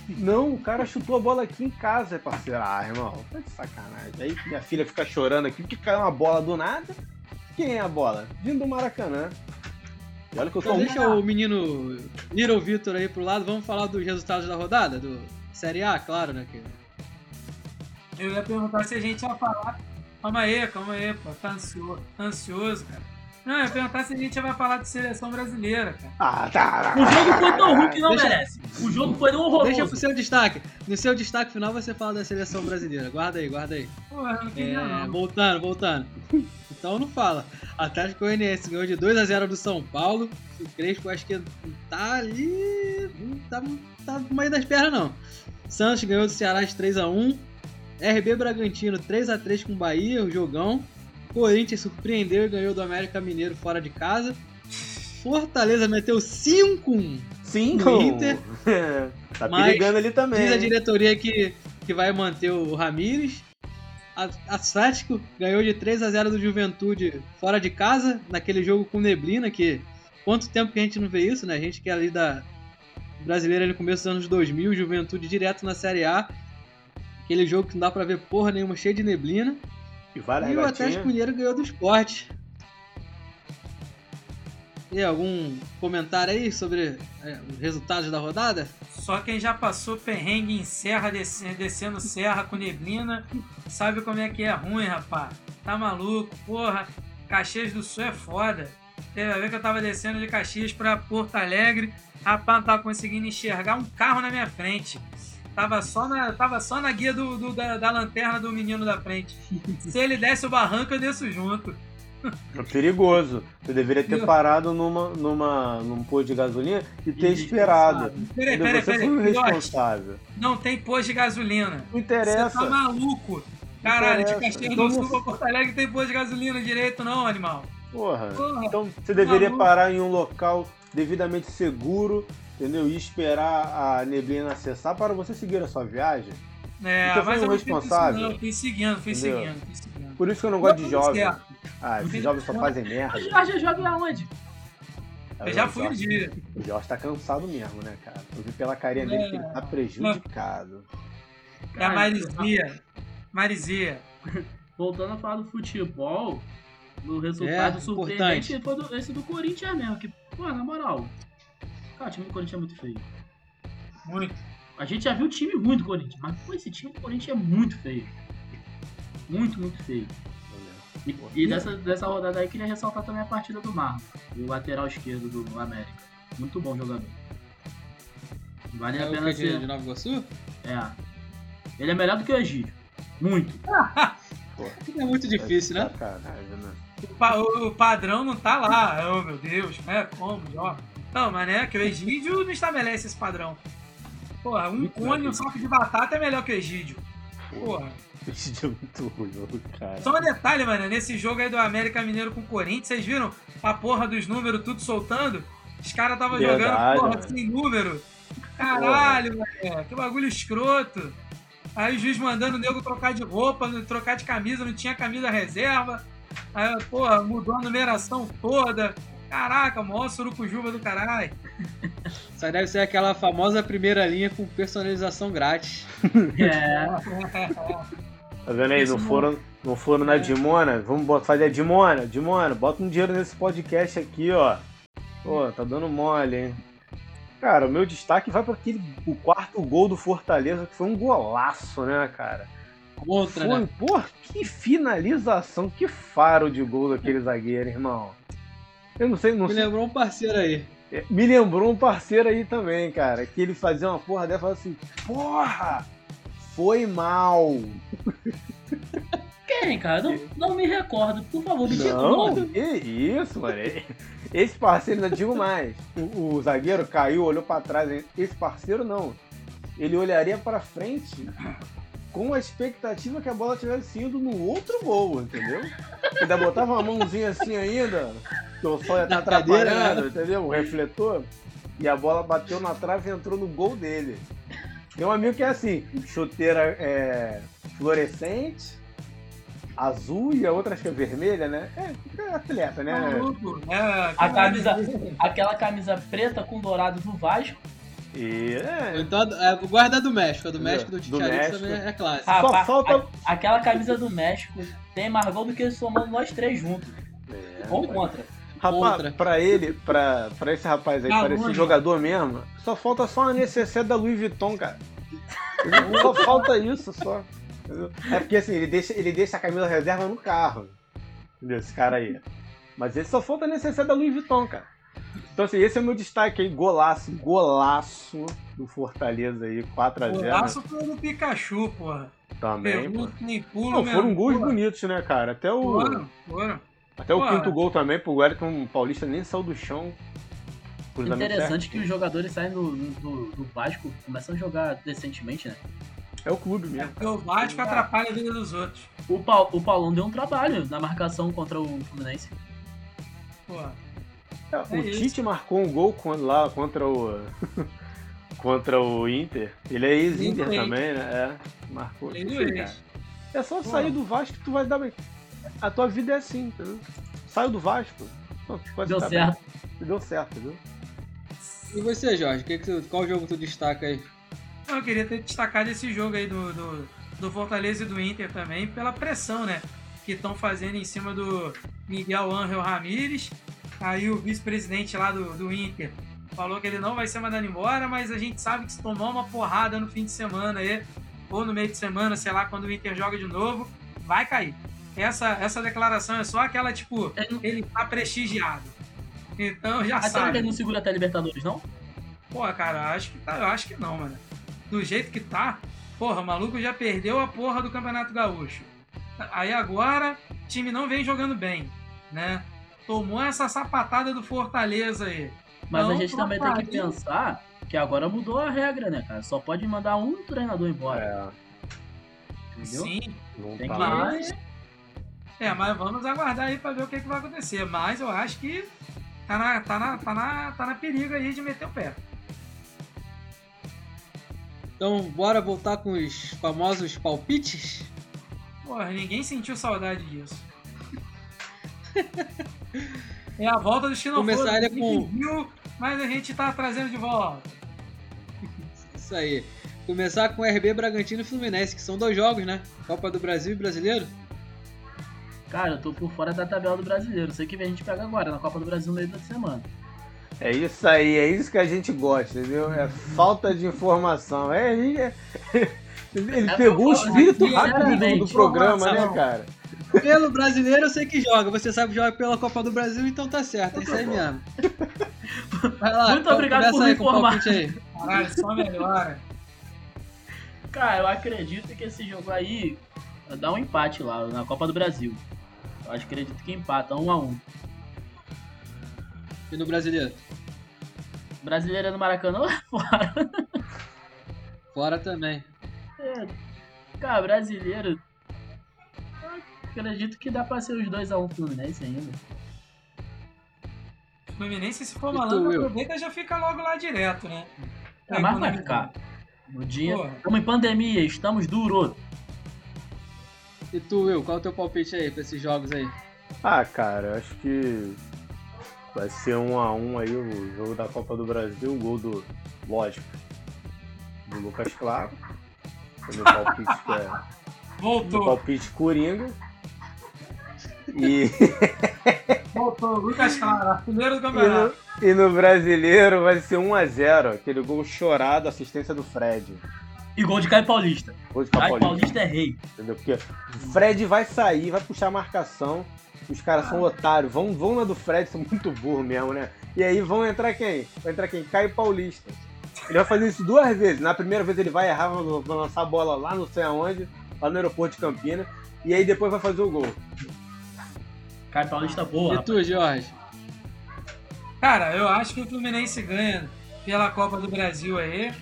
Não, o cara chutou a bola aqui em casa, parceiro. Ah, irmão, tá de sacanagem. Aí minha filha fica chorando aqui porque caiu uma bola do nada. Quem é a bola? Vindo do Maracanã. E olha que eu tô então deixa o menino Little Vitor aí pro lado. Vamos falar dos resultados da rodada? Do Série A, claro, né? Que... Eu ia perguntar se a gente ia falar Calma aí, calma aí, pô. Tá ansioso, tá ansioso cara. Não, eu ia perguntar se a gente vai falar de seleção brasileira, cara. Ah, tá. O jogo foi tão ruim que não Deixa... merece. O jogo foi tão horroroso. Deixa pro seu destaque. No seu destaque final você fala da seleção brasileira. Guarda aí, guarda aí. Porra, não queria é, não. Voltando, voltando. Então não fala. Atlético Goianiense ganhou de 2x0 do São Paulo. O Crespo acho que tá ali. Não tá, tá no meio das pernas, não. Santos ganhou do Ceará de 3x1. RB Bragantino 3 a 3 com o Bahia, o jogão. Corinthians surpreendeu e ganhou do América Mineiro fora de casa. Fortaleza meteu 5 5 no Inter. tá perigando ali também. Diz a diretoria que, que vai manter o Ramires. Atlético ganhou de 3 a 0 do Juventude fora de casa, naquele jogo com neblina, que quanto tempo que a gente não vê isso, né? A gente que é ali da brasileira no começo dos anos 2000, Juventude direto na Série A, Aquele jogo que não dá pra ver porra nenhuma, cheio de neblina. E, e o Atlético Mineiro ganhou do esporte. E algum comentário aí sobre é, os resultados da rodada? Só quem já passou perrengue em serra, descendo serra com neblina, sabe como é que é ruim, rapaz. Tá maluco, porra. Caxias do Sul é foda. Teve a ver que eu tava descendo de Caxias pra Porto Alegre, rapaz, não tava conseguindo enxergar um carro na minha frente. Tava só na, tava só na guia do, do da, da, lanterna do menino da frente. Se ele desce o barranco, eu desço junto. É perigoso. Você deveria ter parado numa, numa, num posto de gasolina e ter esperado. Peraí, peraí, Você peraí. foi o responsável. Não tem posto de gasolina. Não interessa. Você tá maluco. Caralho, de Caxias do Sul pra Porto Alegre tem posto de gasolina direito não, animal. Porra. Porra. Então você deveria maluco. parar em um local devidamente seguro entendeu? E esperar a neblina acessar para você seguir a sua viagem. É, então, mas eu responsável. Não, fui seguindo, fui seguindo, fui seguindo. Por isso que eu não gosto de jovem. Ah, esses jovens só fazem merda. Jorge é jovem aonde? Eu já fui um dia. O Jorge tá cansado mesmo, né, cara? Eu vi pela carinha dele que ele tá prejudicado. É a Marizia. Marizia. Voltando a falar do futebol, o resultado é, surpreendente foi do, esse do Corinthians mesmo. Que, pô, na moral, Cara, o time do Corinthians é muito feio. Muito. A gente já viu o time ruim do Corinthians, mas pô, esse time do Corinthians é muito feio. Muito, muito feio. E, e dessa, dessa rodada aí, queria ressaltar também a partida do Marlon, o lateral esquerdo do América. Muito bom jogador. Vale é a pena ser. De Nova Iguaçu? É. Ele é melhor do que o Egídio. Muito. é muito difícil, né? né? O, pa o, padrão não tá lá. Oh, meu Deus, é como, ó. Não, mas né, que o Egídio não estabelece esse padrão. Porra, um cone e um saco de batata é melhor que o Egídio. Porra. Egídio é muito ruim, cara. Só um detalhe, mano, nesse jogo aí do América Mineiro com o Corinthians, vocês viram a porra dos números tudo soltando? Os caras estavam jogando porra mano. sem número. Caralho, mano, que bagulho escroto. Aí o juiz mandando o nego trocar de roupa, trocar de camisa, não tinha camisa reserva. Aí, porra, mudou a numeração toda. Caraca, mó surucujuba do caralho. Só deve ser aquela famosa primeira linha com personalização grátis. É. Tá vendo aí? Não foram, não foram na Dimona? Vamos fazer a Dimona. Dimona, bota um dinheiro nesse podcast aqui, ó. Pô, tá dando mole, hein? Cara, o meu destaque vai para aquele o quarto gol do Fortaleza, que foi um golaço, né, cara? Outra, foi, né? Pô, que finalização, que faro de gol daquele zagueiro, irmão. Eu não sei, não Me sei. lembrou um parceiro aí. É, me lembrou um parceiro aí também, cara. Que ele fazia uma porra dessa e falava assim: Porra! Foi mal! Quem, cara? Não, não me recordo. Por favor, me Não, que isso, mano. Esse parceiro, ainda digo mais. O, o zagueiro caiu, olhou pra trás. Esse parceiro não. Ele olharia pra frente com a expectativa que a bola tivesse indo no outro gol, entendeu? Ainda botava uma mãozinha assim ainda, que o sol ia estar cadeira, atrapalhando, né? entendeu? O refletor. E a bola bateu na trave e entrou no gol dele. Tem um amigo que é assim, chuteira é, fluorescente, azul e a outra acho que é vermelha, né? É, é atleta, né? Maluco, né? A camisa, aquela camisa preta com dourado do Vasco. E é, Então, é, o guarda do México. A do México do México. também é clássico. Rapaz, Só falta- a- aquela camisa do México tem mais gol do que somando nós três juntos. é. Ou contra. Rapaz, Contra. pra ele, pra, pra esse rapaz aí, Ah, pra esse jogador mesmo, só falta só uma necessaire da Louis Vuitton, cara. Só falta isso, só. Entendeu? É porque assim, ele deixa, ele deixa a camisa reserva no carro. Entendeu? Esse cara aí. Mas ele só falta a necessaire da Louis Vuitton, cara. Então assim, esse é o meu destaque aí, golaço, golaço do Fortaleza aí, 4x0. O laço foi do Pikachu, porra. Também, nem pulo Não, mesmo. foram gols porra. bonitos, né, cara? Até o, Foram, foram. até o Pô. quinto gol também, pro Wellington Paulista nem saiu do chão. Interessante certo. que os jogadores saem do, do, do Vasco, começam a jogar decentemente, né? É o clube mesmo. Porque o Vasco atrapalha a vida dos outros. O, Pau, o Paulão deu um trabalho na marcação contra o Fluminense. Porra. É, o isso. Tite marcou um gol lá contra o. contra o Inter. Ele é ex-Inter Inter. também, né? É, marcou. É só sair do Vasco que tu vai dar bem. A tua vida é assim, entendeu? Saiu do Vasco. pô, Deu certo. bem. Deu certo, entendeu? E você, Jorge? Que que tu- qual jogo tu destaca aí? Eu queria ter destacado esse jogo aí do, do, do Fortaleza e do Inter também, pela pressão, né? Que estão fazendo em cima do Miguel Ángel Ramírez. Aí o vice-presidente lá do, do Inter falou que ele não vai ser mandado embora, mas a gente sabe que se tomar uma porrada no fim de semana aí, ou no meio de semana, sei lá, quando o Inter joga de novo, vai cair. Essa, essa declaração é só aquela, tipo, Ele não- ele tá prestigiado. Então já Até sabe. ele não segura até a Libertadores, não? Pô, cara, acho que tá, eu acho que não, mano. Do jeito que tá, porra, o maluco já perdeu a porra do Campeonato Gaúcho. Aí agora, o time não vem jogando bem, né? Tomou essa sapatada do Fortaleza aí. Mas a gente também tem que pensar que agora mudou a regra, né, cara? Só pode mandar um treinador embora. É, Entendeu? Sim, não Tem tá que- lá. mas. É, mas vamos aguardar aí pra ver o que, que vai acontecer. Mas eu acho que tá na, tá, na, tá, na, tá na perigo aí de meter o pé. Então, bora voltar com os famosos palpites? Porra, ninguém sentiu saudade disso. É a volta do Xenoforo. Começaria Ninguém com- viu, mas a gente tá trazendo de volta. Isso aí. Começar com RB Bragantino e Fluminense, que são dois jogos, né? Copa do Brasil e Brasileiro. Cara, eu tô por fora da tabela do brasileiro. Sei que a gente pega agora na Copa do Brasil no meio da semana. É isso aí, é isso que a gente gosta, entendeu? É falta de informação. É, ele, ele É, pegou o espírito rápido do, programa, né, cara? Pelo brasileiro eu sei que joga. Você sabe que joga pela Copa do Brasil, então tá certo. É isso aí mesmo. Vai lá, Muito obrigado por me informar. Aí. Caralho, só melhora. Cara, eu acredito que esse jogo aí dá um empate lá na Copa do Brasil. Eu acho, acredito que empata, um a um. E no brasileiro? Brasileiro é no Maracanã ou é fora? Fora também. É, cara, brasileiro. Acredito que dá pra ser os 2x1 um Fluminense ainda. Fluminense, se for malandro, aproveita e já fica logo lá direto, né? É, mas vai ficar. No dia. Estamos em pandemia, estamos duro. E tu, Will, qual é o teu palpite aí pra esses jogos aí? Ah, cara, acho que vai ser um a um aí o jogo da Copa do Brasil, o gol do. Lógico. Do Lucas Claro. O meu palpite é. Voltou. Meu palpite Coringa. E. Voltou, Lucas Claro, artilheiro do campeonato. E no, e no brasileiro vai ser 1x0, aquele gol chorado, assistência do Fred. E gol de Caio Paulista. Gol de Caio, Caio Paulista. Paulista é rei. Entendeu? Porque o Fred vai sair, vai puxar a marcação. Os caras são otários, vão, vão na do Fred, são muito burro mesmo, né? E aí vão entrar quem? Vai entrar quem? Caio Paulista. Ele vai fazer isso duas vezes. Na primeira vez ele vai errar, vai lançar a bola lá não sei aonde, lá no aeroporto de Campinas. E aí depois vai fazer o gol. Caio Paulista boa. E tu, Jorge? Cara, eu acho que o Fluminense ganha pela Copa do Brasil aí.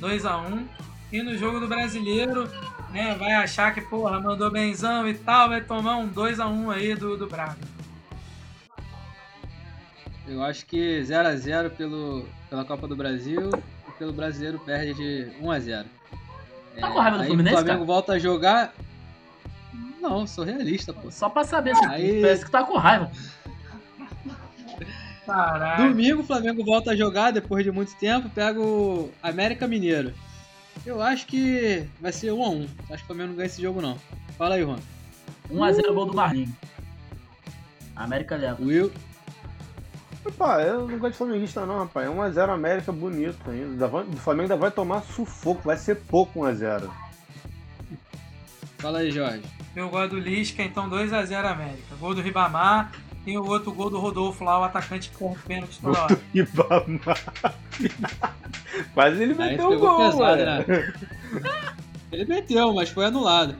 2x1. E no jogo do brasileiro, né, vai achar que, porra, mandou benzão e tal, vai tomar um 2x1 aí do, do Braga. Eu acho que 0x0 pelo, pela Copa do Brasil e pelo brasileiro perde de 1x0. Tá é, com raiva do Fluminense? O Flamengo cara? volta a jogar. Não, sou realista, pô. Só pra saber se aí... parece que tá com raiva. Caralho. Domingo o Flamengo volta a jogar depois de muito tempo, pega o América Mineiro. Eu acho que vai ser 1x1. Acho que o Flamengo não ganha esse jogo, não. Fala aí, Juan. 1x0 gol do Marlinho. América leva. Will. Opa, eu não gosto de flamenguista não, rapaz. 1x0 América bonito ainda. O Flamengo ainda vai tomar sufoco, vai ser pouco 1x0. Fala aí, Jorge. Eu gosto do Lisca, então 2x0 América. Gol do Ribamar. Tem o outro gol do Rodolfo lá, o atacante com pênalti toda hora. Ribamar. Quase ele meteu o gol, pesado, né? Ele meteu, mas foi anulado.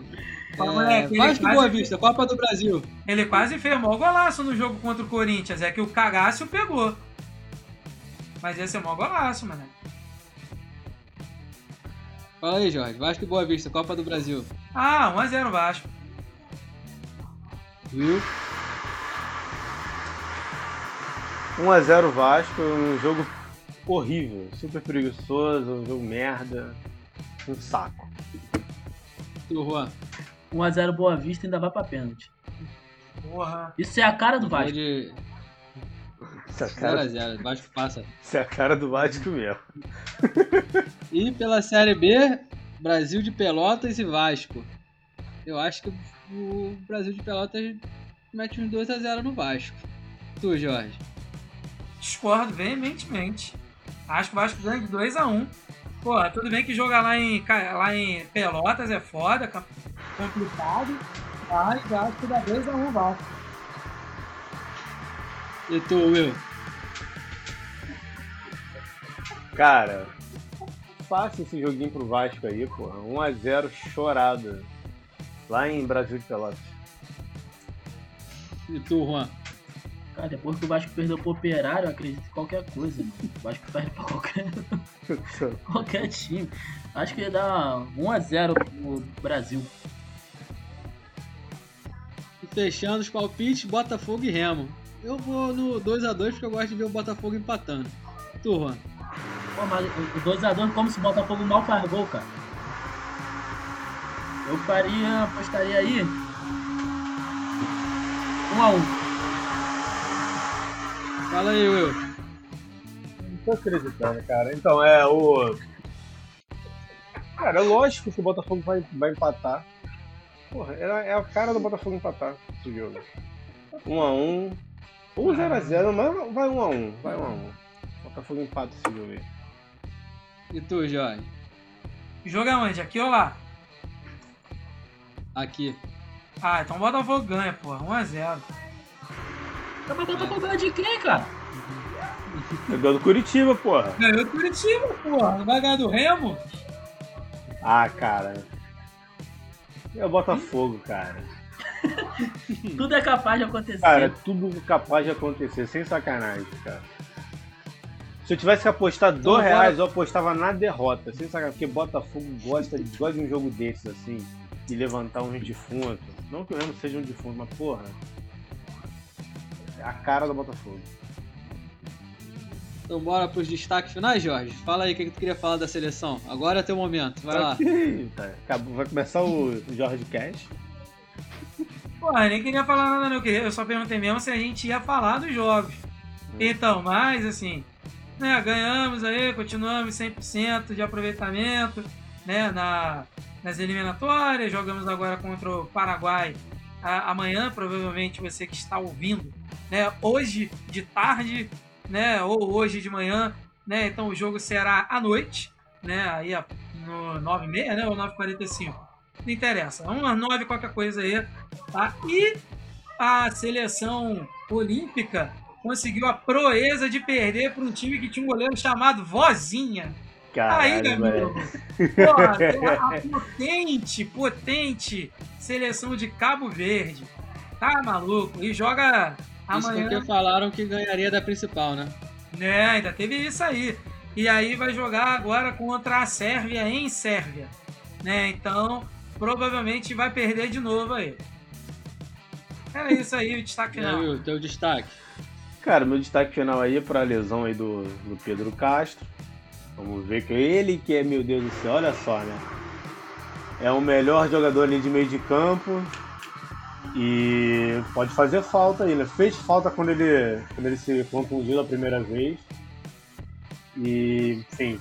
É, Vasco Boa Vista, Copa do Brasil. Ele quase firmou o golaço no jogo contra o Corinthians. É que o cagaço pegou. Mas ia ser um golaço, mano. Fala aí, Jorge. Vasco e Boa Vista, Copa do Brasil. Ah, 1x0 Vasco. Will? 1x0 Vasco, um jogo horrível, super preguiçoso, um jogo merda, um saco. Tu, Juan? 1x0 Boa Vista ainda vai pra pênalti. Porra. Isso é a cara do Vasco. De... Isso é a cara... 0x0, Vasco passa. Isso é a cara do Vasco mesmo. e pela Série B, Brasil de Pelotas e Vasco. Eu acho que o Brasil de Pelotas mete uns 2x0 no Vasco. Tu, Jorge? Discordo veementemente. Acho que o Vasco ganha de 2x1. Pô, tudo bem que jogar lá em, lá em Pelotas é foda, complicado. Mas acho que dá 2x1 Vasco. E tu, Will? Cara, fácil esse joguinho pro Vasco aí, porra. 1x0 chorada. Lá em Brasil de Pelotas. E tu, Juan? Cara, depois que o Vasco perdeu pro Operário, eu acredito em qualquer coisa. Mano. O Vasco perde pra qualquer, qualquer time. Acho que ia dar 1x0 pro Brasil. E fechando os palpites, Botafogo e Remo. Eu vou no 2x2 porque eu gosto de ver o Botafogo empatando. Turma. Pô, mas o 2x2 como se o Botafogo mal faz gol, cara. Eu faria, apostaria aí 1x1. Fala aí, Will. Não tô acreditando, cara. Então, é o. Cara, é lógico que o Botafogo vai, vai empatar. Porra, é, é a cara do Botafogo empatar esse jogo. 1x1. Ou 0x0, mas vai 1x1. Vai 1x1. Botafogo empata esse jogo aí. E tu, Jorge? Joga onde? Aqui ou lá? Aqui. Ah, então o Botafogo ganha, porra. 1x0. Mas o Botafogo ganha de quem, cara? Ganhou do Curitiba, porra. Ganhou do Curitiba, porra. Não vai ganhar do Remo? Ah, cara. É o Botafogo, cara. tudo é capaz de acontecer. Cara, tudo capaz de acontecer, sem sacanagem, cara. Se eu tivesse que apostar então, dois reais, eu apostava na derrota, sem sacanagem, porque Botafogo gosta, gosta de um jogo desses, assim, de levantar um defunto. Não que o Remo seja um defunto, mas porra. É a cara do Botafogo. Então bora pros destaques finais, Jorge. Fala aí o que, que tu queria falar da seleção. Agora é teu momento, vai lá. Acabou, vai começar o Jorge Cash. Porra, nem queria falar nada, não. Eu só perguntei mesmo se a gente ia falar dos jogos. Hum. Então, mas assim, né, ganhamos aí, continuamos 100% de aproveitamento né, na, nas eliminatórias. Jogamos agora contra o Paraguai amanhã, provavelmente você que está ouvindo, né, hoje de tarde, né, ou hoje de manhã, né, então o jogo será à noite, né, aí no 9h30, né, ou 9h45 não interessa. Uma nove qualquer coisa aí, tá? E a seleção olímpica conseguiu a proeza de perder para um time que tinha um goleiro chamado Vozinha. Caralho, aí. Porra, a potente, potente seleção de Cabo Verde. Tá maluco? E joga amanhã. Isso porque falaram que ganharia da principal, né? É, ainda teve isso aí. E aí vai jogar agora contra a Sérvia em Sérvia. Né? Então, provavelmente vai perder de novo aí. Era isso aí, o destaque final. E aí, o teu destaque? Cara, meu destaque final aí é para a lesão aí do, do Pedro Castro. Vamos ver que ele que é, meu Deus do céu, olha só, né? É o melhor jogador ali de meio de campo. E pode fazer falta aí, né? Fez falta quando ele, quando ele se contundiu a primeira vez. E, enfim,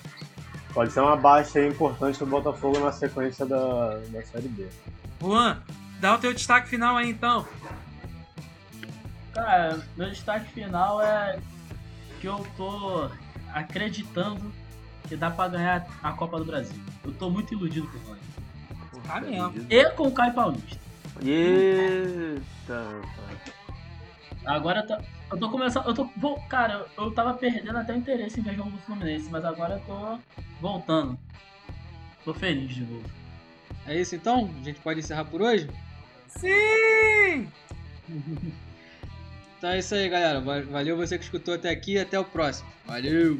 Pode ser uma baixa importante pro Botafogo na sequência da, da Série B. Juan, dá o teu destaque final aí então. Cara, meu destaque final é que eu tô acreditando que dá pra ganhar a Copa do Brasil. Eu tô muito iludido com o Rony. Tá mesmo. E com o Caio Paulista. Eita, Agora tá. Eu tô começando. Eu tô. Vou, cara, eu tava perdendo até o interesse em ver jogo do Fluminense, mas agora eu tô voltando. Tô feliz de novo. É isso então? A gente pode encerrar por hoje? Sim! então é isso aí, galera. Valeu você que escutou até aqui e até o próximo. Valeu,